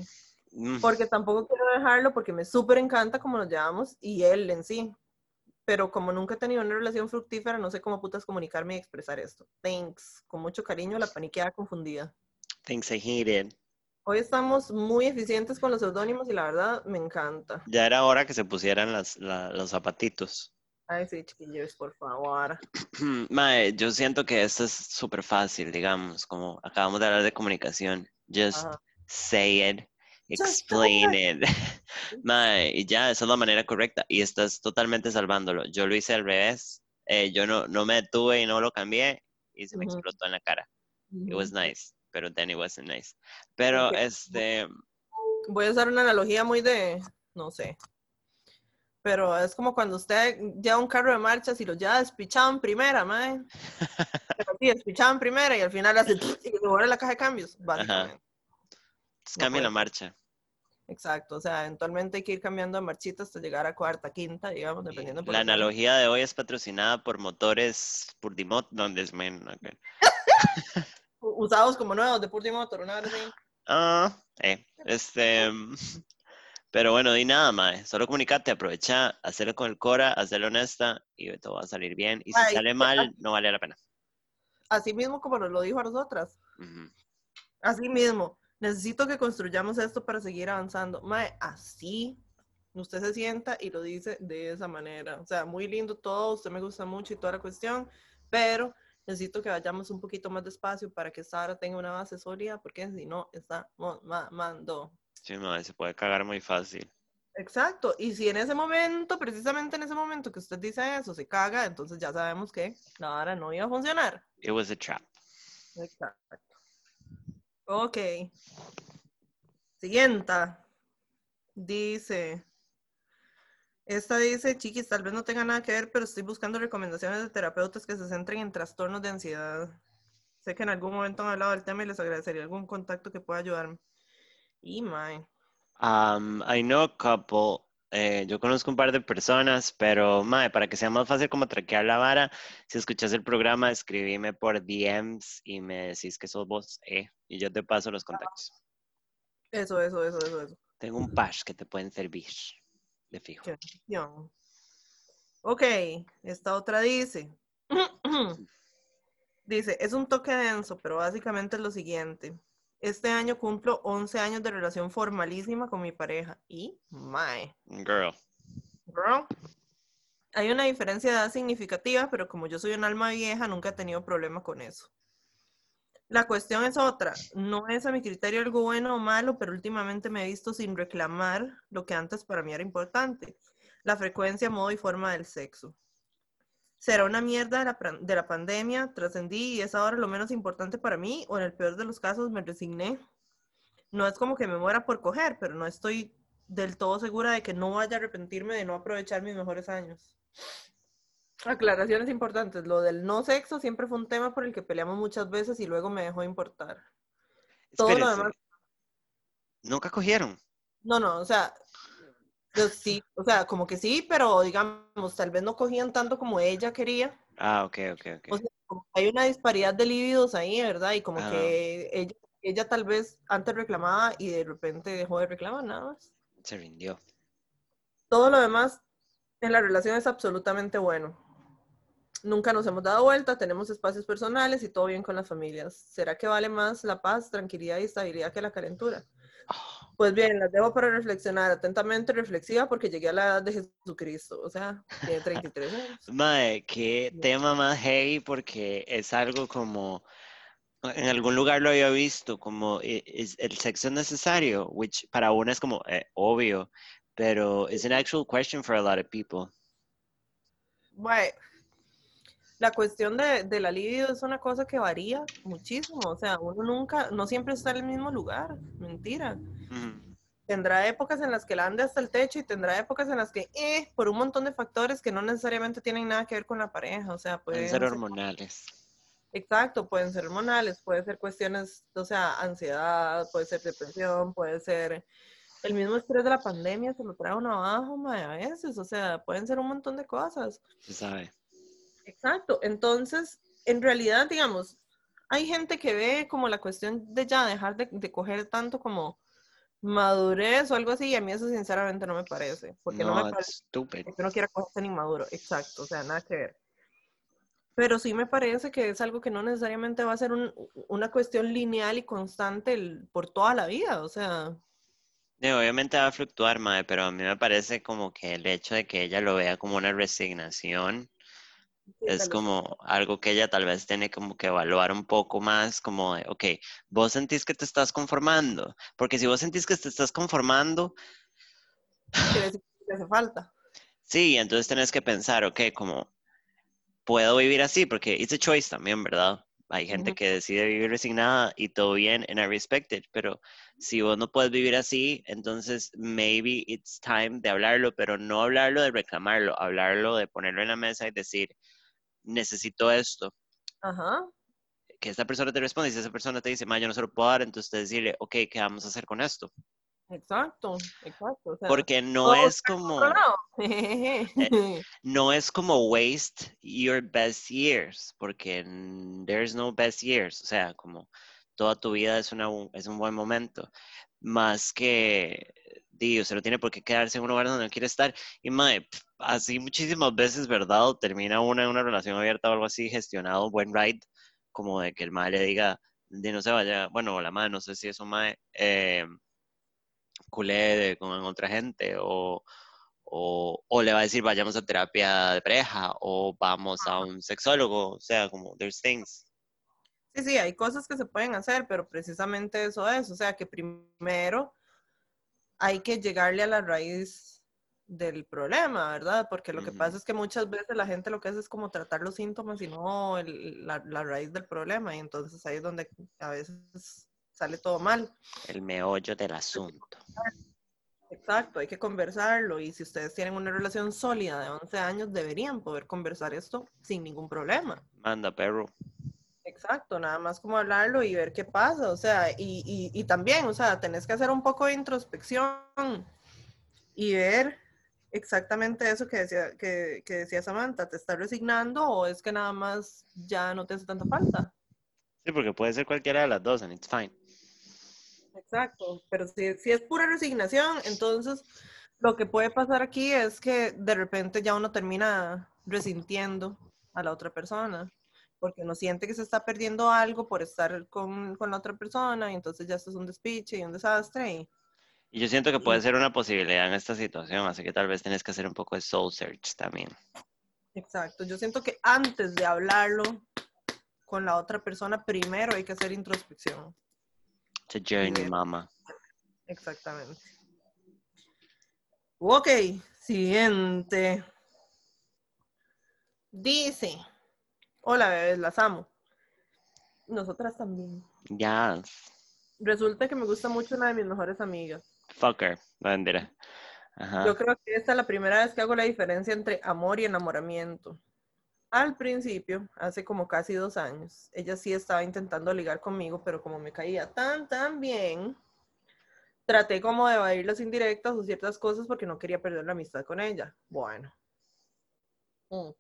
Mm, Porque tampoco quiero dejarlo porque me súper encanta cómo nos llevamos y él en sí. Pero como nunca he tenido una relación fructífera, no sé cómo putas comunicarme y expresar esto. Thanks. Con mucho cariño, la paniqueada confundida. Thanks, I hate it. Hoy estamos muy eficientes con los seudónimos y la verdad me encanta. Ya era hora que se pusieran las, la- los zapatitos. Ay, sí, chiquillos, por favor. Mae, yo siento que esto es súper fácil, digamos, como acabamos de hablar de comunicación. Just Ajá. say it, explain it. Mae, y ya, esa es la manera correcta. Y estás totalmente salvándolo. Yo lo hice al revés. Eh, yo no, no me detuve y no lo cambié y se me Ujú. explotó en la cara. It was nice, pero then it wasn't nice. Pero Ok. este, Voy a usar una analogía muy de, no sé, pero es como cuando usted lleva un carro de marchas y lo lleva despichado en primera. Pero sí, despichado en primera y al final hace y se muere la caja de cambios, básicamente. pues, No cambia la marcha. Exacto, o sea, eventualmente hay que ir cambiando de marchita hasta llegar a cuarta, quinta, digamos, dependiendo. por La analogía de hoy es patrocinada por motores Purdimot, donde es men. ok. Usados como nuevos de Purdy Motor, una vez. Ah, eh, este, pero bueno, di nada, mae. Solo comunicate, aprovecha, hacerlo con el Cora, hacerlo honesta y todo va a salir bien. Y si Ay, sale mal, no vale la pena. Así mismo como nos lo dijo a nosotras. Ujú. Así mismo, necesito que construyamos esto para seguir avanzando. Mae, así usted se sienta y lo dice de esa manera. O sea, muy lindo todo, usted me gusta mucho y toda la cuestión, pero necesito que vayamos un poquito más despacio para que Sara tenga una base sólida, porque si no, estamos mamando. Sí, mae, se puede cagar muy fácil. Exacto, y si en ese momento, precisamente en ese momento que usted dice eso, se caga, entonces ya sabemos que la vara no iba a funcionar. It was a trap. Exacto. Ok. Siguiente. Dice. Esta dice, chiquis, tal vez no tenga nada que ver, pero estoy buscando recomendaciones de terapeutas que se centren en trastornos de ansiedad. Sé que en algún momento han hablado del tema y les agradecería algún contacto que pueda ayudarme. Y mae. Um, I know a couple. eh, yo conozco un par de personas, pero mae, para que sea más fácil como traquear la vara, si escuchas el programa, escribime por DMs y me decís que sos vos, eh, y yo te paso los contactos. Eso, eso, eso, eso, eso. Tengo un pash que te pueden servir, de fijo. Qué bendición. Ok, esta otra dice. dice, es un toque denso, pero básicamente es lo siguiente. Este año cumplo 11 años de relación formalísima con mi pareja. Y, mae, Girl. girl, hay una diferencia de edad significativa, pero como yo soy un alma vieja, nunca he tenido problema con eso. La cuestión es otra. No es a mi criterio algo bueno o malo, pero últimamente me he visto sin reclamar lo que antes para mí era importante. La frecuencia, modo y forma del sexo. Será una mierda de la, pandemia, trascendí y es ahora lo menos importante para mí, o en el peor de los casos me resigné. No es como que me muera por coger, pero no estoy del todo segura de que no vaya a arrepentirme de no aprovechar mis mejores años. Aclaraciones importantes. Lo del no sexo siempre fue un tema por el que peleamos muchas veces y luego me dejó de importar. Todo lo demás- Nunca cogieron. No, no, o sea, sí, o sea, como que sí, pero digamos, tal vez no cogían tanto como ella quería. Ah, ok, ok, ok. O sea, como hay una disparidad de líbidos ahí, ¿verdad? Y como Ah. que ella, ella tal vez antes reclamaba y de repente dejó de reclamar nada más. Se rindió. Todo lo demás en la relación es absolutamente bueno. Nunca nos hemos dado vuelta, tenemos espacios personales y todo bien con las familias. ¿Será que vale más la paz, tranquilidad y estabilidad que la calentura? Oh, Pues bien, las dejo para reflexionar atentamente, reflexiva, porque llegué a la edad de Jesucristo. O sea, tiene 33 años. Mae, qué tema más heavy porque es algo como en algún lugar lo había visto como e- es el sexo es necesario, which para uno es como eh, obvio, pero es an actual question for a lot of people. Bueno, la cuestión de, de la libido es una cosa que varía muchísimo. O sea, uno nunca, no siempre está en el mismo lugar. Mentira. Tendrá épocas en las que la ande hasta el techo y tendrá épocas en las que, eh, por un montón de factores que no necesariamente tienen nada que ver con la pareja. O sea, Pueden pueden ser hormonales. Exacto, pueden ser hormonales, puede ser cuestiones, o sea, ansiedad, puede ser depresión, puede ser el mismo estrés de la pandemia, se lo trae uno abajo, mae, a veces, o sea, pueden ser un montón de cosas. Se sabe. Exacto, entonces, en realidad, digamos, hay gente que ve como la cuestión de ya dejar de, de coger tanto como madurez o algo así, y a mí eso sinceramente no me parece, porque no, No, me parece que uno quiera coger tan inmaduro, exacto, o sea, nada que ver. Pero sí me parece que es algo que no necesariamente va a ser un- una cuestión lineal y constante el- por toda la vida, o sea, obviamente va a fluctuar, mae, pero a mí me parece como que el hecho de que ella lo vea como una resignación es como algo que ella tal vez tiene como que evaluar un poco más, como de, ok, vos sentís que te estás conformando, porque si vos sentís que te estás conformando, decir que hace falta. sí, entonces tenés que pensar, ok, como puedo vivir así, porque it's a choice también, ¿verdad? Hay gente que decide vivir resignada y todo bien, and I respect it, pero si vos no puedes vivir así, entonces maybe it's time de hablarlo, pero no hablarlo de reclamarlo, hablarlo de ponerlo en la mesa y decir, necesito esto, Ajá, que esta persona te responde y si esa persona te dice, ma, yo no se lo puedo dar, entonces usted decirle, ok, ¿qué vamos a hacer con esto? exacto, exacto. O sea, Porque no es como, lado. no es como waste your best years, porque there's no best years, o sea, como toda tu vida es, una, es un buen momento, más que, digo, se lo tiene por qué quedarse en un lugar donde no quiere estar, y mae, así muchísimas veces, ¿verdad? Termina una en una relación abierta o algo así, gestionado, buen ride, como de que el mae le diga, de no se vaya, bueno, la mae, no sé si eso mae, eh, culé de- con otra gente, o o, o le va a decir vayamos a terapia de pareja o vamos a un sexólogo, o sea, como there's things. Sí, sí, hay cosas que se pueden hacer, pero precisamente eso es, o sea, que primero hay que llegarle a la raíz del problema, ¿verdad? Porque lo que pasa es que muchas veces la gente lo que hace es como tratar los síntomas y no el- la, la raíz del problema, y entonces ahí es donde a veces sale todo mal. El meollo del asunto. Exacto, hay que conversarlo, y si ustedes tienen una relación sólida de 11 años, deberían poder conversar esto sin ningún problema. Manda, perro. Exacto, nada más como hablarlo y ver qué pasa, o sea, y, y, y también, o sea, tenés que hacer un poco de introspección y ver exactamente eso que decía, que, que decía Samantha, ¿te estás resignando o es que nada más ya no te hace tanta falta? Sí, porque puede ser cualquiera de las dos, and it's fine. Exacto, pero si, si es pura resignación, entonces lo que puede pasar aquí es que de repente ya uno termina resintiendo a la otra persona, porque uno siente que se está perdiendo algo por estar con, con la otra persona y entonces ya esto es un despiche y un desastre. Y, Y yo siento que puede y- ser una posibilidad en esta situación, así que tal vez tienes que hacer un poco de soul search también. exacto, yo siento que antes de hablarlo con la otra persona, primero hay que hacer introspección. It's a journey, mama. Exactamente. Ok, siguiente. Dice, hola bebés, las amo. Nosotras también. Yes. Resulta que me gusta mucho una de mis mejores amigas. Fucker. No, mentira. Ajá. Yo creo que esta es la primera vez que hago la diferencia entre amor y enamoramiento. Al principio, hace como casi dos años, ella sí estaba intentando ligar conmigo, pero como me caía tan, tan bien, traté como de evadir las indirectas o ciertas cosas porque no quería perder la amistad con ella. Bueno. Mm.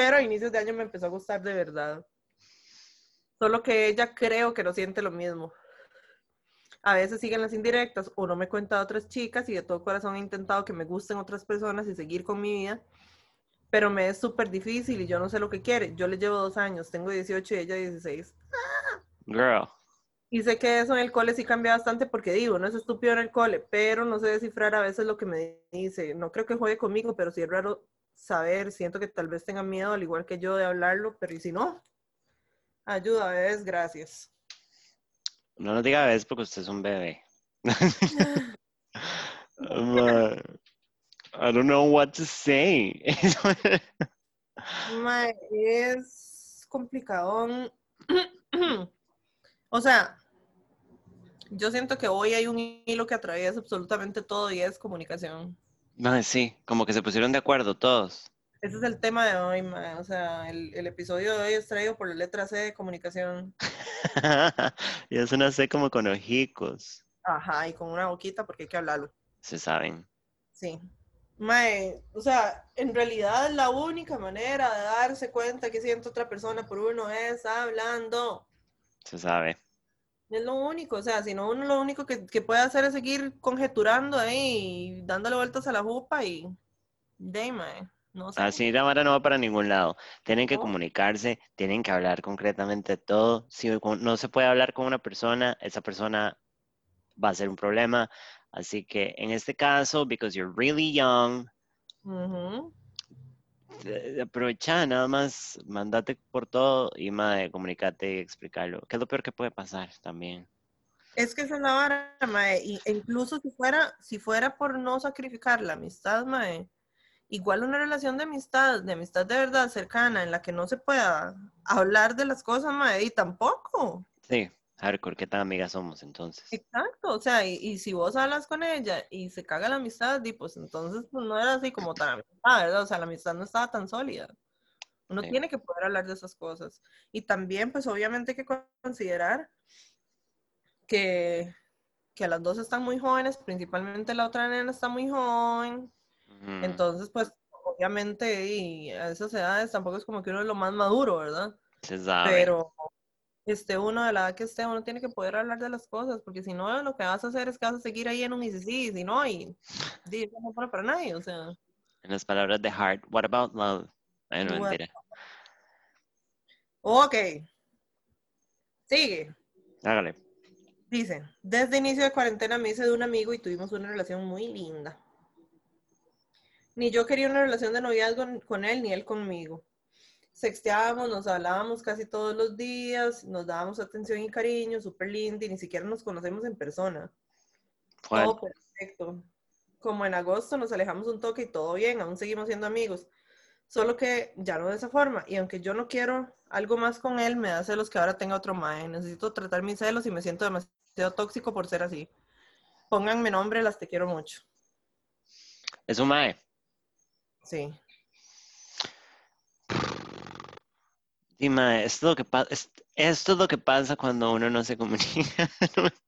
Pero a inicios de año me empezó a gustar de verdad. Solo que ella creo que no siente lo mismo. A veces siguen las indirectas o no me cuenta a otras chicas y de todo corazón he intentado que me gusten otras personas y seguir con mi vida. Pero me es súper difícil y yo no sé lo que quiere. Yo le llevo dos años, tengo 18 y ella 16. Girl. Y sé que eso en el cole sí cambia bastante porque digo, no es estúpido en el cole, pero no sé descifrar a veces lo que me dice. No creo que juegue conmigo, pero sí es raro saber. Siento que tal vez tenga miedo, al igual que yo, de hablarlo, pero ¿y si no? Ayuda, bebés, gracias. No nos diga ves porque usted es un bebé. Ma, I don't know what to say. Mae, es complicado. o sea, yo siento que hoy hay un hilo que atraviesa absolutamente todo y es comunicación. No, sí, como que se pusieron de acuerdo todos. Ese es el tema de hoy, mae. O sea, el, el episodio de hoy es traído por la letra C de comunicación. y es una C como con ojicos. Ajá, y con una boquita porque hay que hablarlo. Se saben. Sí. Mae, o sea, en realidad la única manera de darse cuenta que siente otra persona por uno es hablando. Se sabe. Es lo único, o sea, si no, uno lo único que, que puede hacer es seguir conjeturando ahí, y dándole vueltas a la jupa y... De, mae, no sé. Así la vara no va para ningún lado. Tienen que No. comunicarse, tienen que hablar concretamente todo. Si no se puede hablar con una persona, esa persona va a ser un problema. Así que en este caso, because you're really young, aprovecha nada más, mandate por todo y madre, comunicate y explicarlo. ¿Qué es lo peor que puede pasar también? Es que esa es la vara, mae, y, e incluso si fuera, si fuera por no sacrificar la amistad, mae, igual una relación de amistad, de amistad de verdad cercana, en la que no se pueda hablar de las cosas, mae, y tampoco. Sí, hardcore, ¿qué tan amigas somos entonces? Exacto, o sea, y, y si vos hablas con ella y se caga la amistad, y pues entonces pues, no era así como tan amistad, ¿verdad? O sea, la amistad no estaba tan sólida. Uno Sí. tiene que poder hablar de esas cosas. Y también, pues obviamente hay que considerar que, que las dos están muy jóvenes, principalmente la otra nena está muy joven, entonces pues obviamente y a esas edades tampoco es como que uno es lo más maduro, ¿verdad? Se sabe. Pero este uno de la edad que esté, uno tiene que poder hablar de las cosas, porque si no, lo que vas a hacer es que vas a seguir ahí en un y si sí, si no, y, y eso no pone para nadie, o sea. En las palabras de Hart, what about love? Ay, no, mentira. Ok. Sigue. Hágale. Dice, desde inicio de cuarentena me hice de un amigo y tuvimos una relación muy linda. Ni yo quería una relación de noviazgo con él, ni él conmigo. Sexteábamos, nos hablábamos casi todos los días, nos dábamos atención y cariño, súper lindo, y ni siquiera nos conocemos en persona. Todo perfecto. Como en agosto nos alejamos un toque y todo bien, aún seguimos siendo amigos. Solo que ya no de esa forma. Y aunque yo no quiero algo más con él, me da celos que ahora tenga otro mae. Necesito tratar mis celos y me siento demasiado tóxico por ser así. Pónganme nombre, las te quiero mucho. Es un mae. Sí. Dime, esto es lo que pasa, esto es lo que pasa cuando uno no se comunica.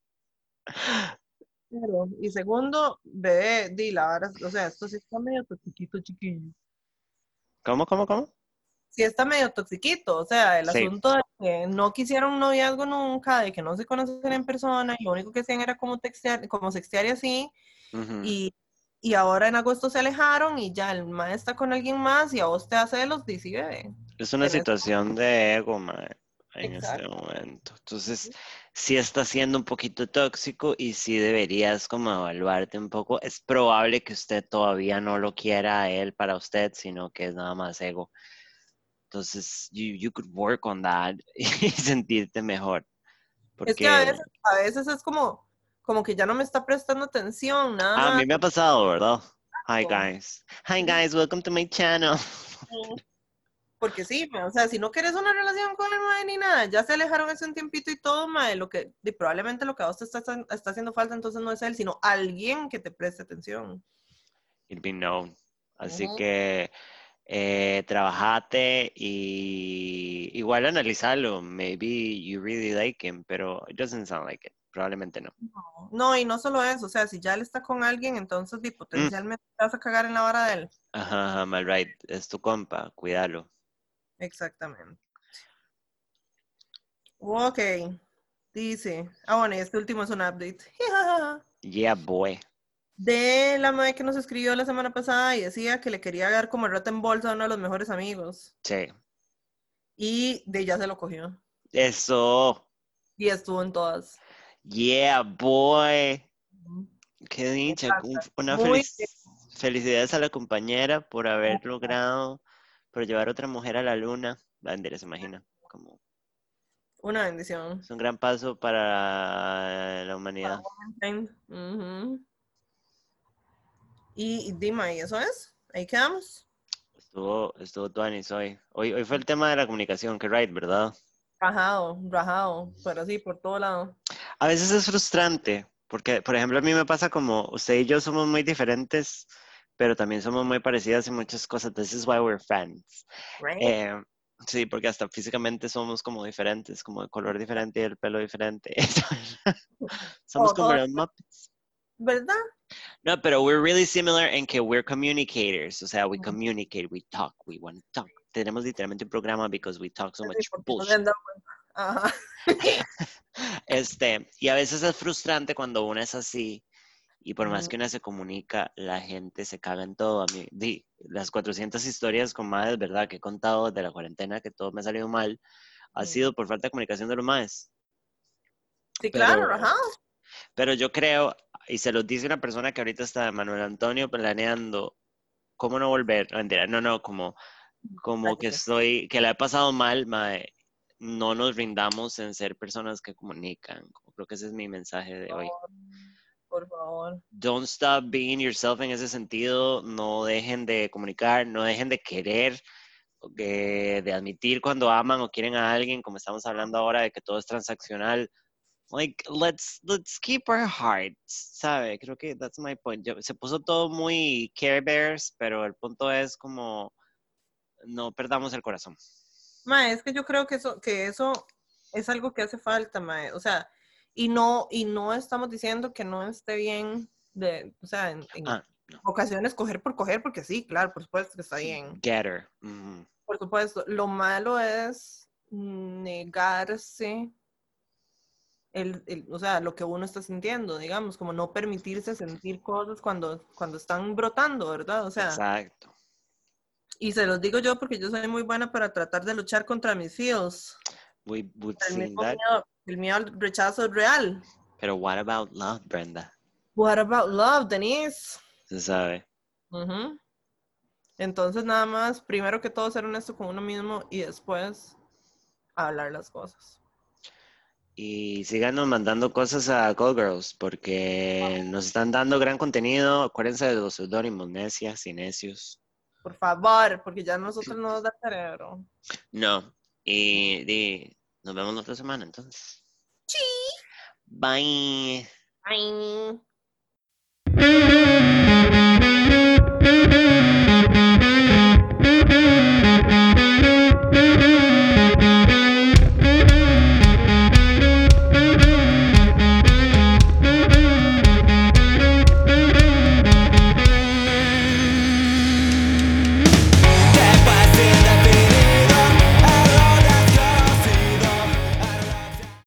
Pero, y segundo, bebé, di la verdad, o sea, esto sí está medio toxiquito, chiquillo. ¿Cómo, cómo, cómo? Sí está medio toxiquito, o sea, el Sí. asunto de que no quisieron un noviazgo nunca, de que no se conocen en persona, y lo único que hacían era como textear, como sextear y así, y, y ahora en agosto se alejaron y ya el mae está con alguien más y a vos te hace los DC, bebé. Es una situación de ego, mae, en este Exacto. momento. Entonces, sí está siendo un poquito tóxico y sí deberías como evaluarte un poco. Es probable que usted todavía no lo quiera a él para usted, sino que es nada más ego. Entonces, you, you could work on that y sentirte mejor. Es que a Porque veces, a veces es como, como que ya no me está prestando atención, nada a mí me ha pasado, ¿verdad? Hi guys. Hi guys, welcome to my channel. Porque sí, mae, o sea, si no quieres una relación con el mae ni nada, ya se alejaron hace un tiempito y todo, mae, lo que, y probablemente lo que a vos te está, está haciendo falta entonces no es él, sino alguien que te preste atención. It'd be known. Así que eh, trabajate y igual analizarlo. Maybe you really like him, pero it doesn't sound like it. Probablemente no. No, y no solo eso, o sea, si ya él está con alguien, entonces potencialmente te vas a cagar en la vara de él. Ajá, ajá, mal right. Es tu compa, cuídalo. Exactamente. Ok, dice, ah bueno, y este último es un update. Yeah, boy. De la madre que nos escribió la semana pasada y decía que le quería dar como rata en bolsa a uno de los mejores amigos. Sí. Y de ella se lo cogió. Eso. Y estuvo en todas. Yeah, boy. Qué dicha. Una feliz- felicidades a la compañera por haber logrado, por llevar otra mujer a la luna. Bandera, se imagina. Como, Una bendición. es un gran paso para la humanidad. Y, y dime, ¿y eso es? Ahí quedamos. Estuvo, estuvo Tuanis hoy. hoy. Hoy fue el tema de la comunicación, que right, ¿verdad? Rajado, rajado, pero sí, por todo lado. A veces es frustrante, porque, por ejemplo, a mí me pasa como usted y yo somos muy diferentes, pero también somos muy parecidas en muchas cosas. This is why we're friends. Right? Eh, sí, porque hasta físicamente somos como diferentes, como de color diferente y el pelo diferente. somos como los Muppets. ¿Verdad? No, pero we're really similar en que we're communicators. O sea, we communicate, we talk, we want to talk. Tenemos literalmente un programa because we talk so much bullshit. Ajá. Este, y a veces es frustrante cuando uno es así y por más que uno se comunica, la gente se caga en todo. A mí, di, las 400 historias con madres, ¿verdad? Que he contado de la cuarentena, que todo me ha salido mal, ha sido por falta de comunicación de los madres. Sí, Pero- claro, rajado. Pero yo creo, y se los dice una persona que ahorita está, Manuel Antonio, planeando cómo no volver, no, no, como, como que estoy, que la he pasado mal, mae, no nos rindamos en ser personas que comunican. Creo que ese es mi mensaje de hoy. Por favor. Don't stop being yourself en ese sentido, no dejen de comunicar, no dejen de querer, de, de admitir cuando aman o quieren a alguien, como estamos hablando ahora de que todo es transaccional. Like, let's, let's keep our hearts, ¿sabe? Creo que that's my point. Yo- se puso todo muy Care Bears, pero el punto es como no perdamos el corazón. Mae, es que yo creo que eso, que eso es algo que hace falta, mae. O sea, y no, y no estamos diciendo que no esté bien de, o sea, en, en Ah, no. ocasiones coger por coger, porque sí, claro, por supuesto que está bien. Getter. ujú. Por supuesto. Lo malo es negarse el, el- o sea, lo que uno está sintiendo, digamos, como no permitirse sentir cosas cuando, cuando están brotando, ¿verdad? O sea, Exacto. Y se los digo yo porque yo soy muy buena para tratar de luchar contra mis feels. We would El mismo that. miedo, el miedo al rechazo real. Pero what about love, Brenda? What about love, Denise? Se sabe. Entonces, nada más, primero que todo, ser honesto con uno mismo y después hablar las cosas. Y síganos mandando cosas a Call Girls porque nos están dando gran contenido. Acuérdense de los seudónimos, necias y necios. Por favor, porque ya nosotros no nos da cerebro. No. Eh, de, nos vemos la otra semana entonces. Sí. Bye. Bye.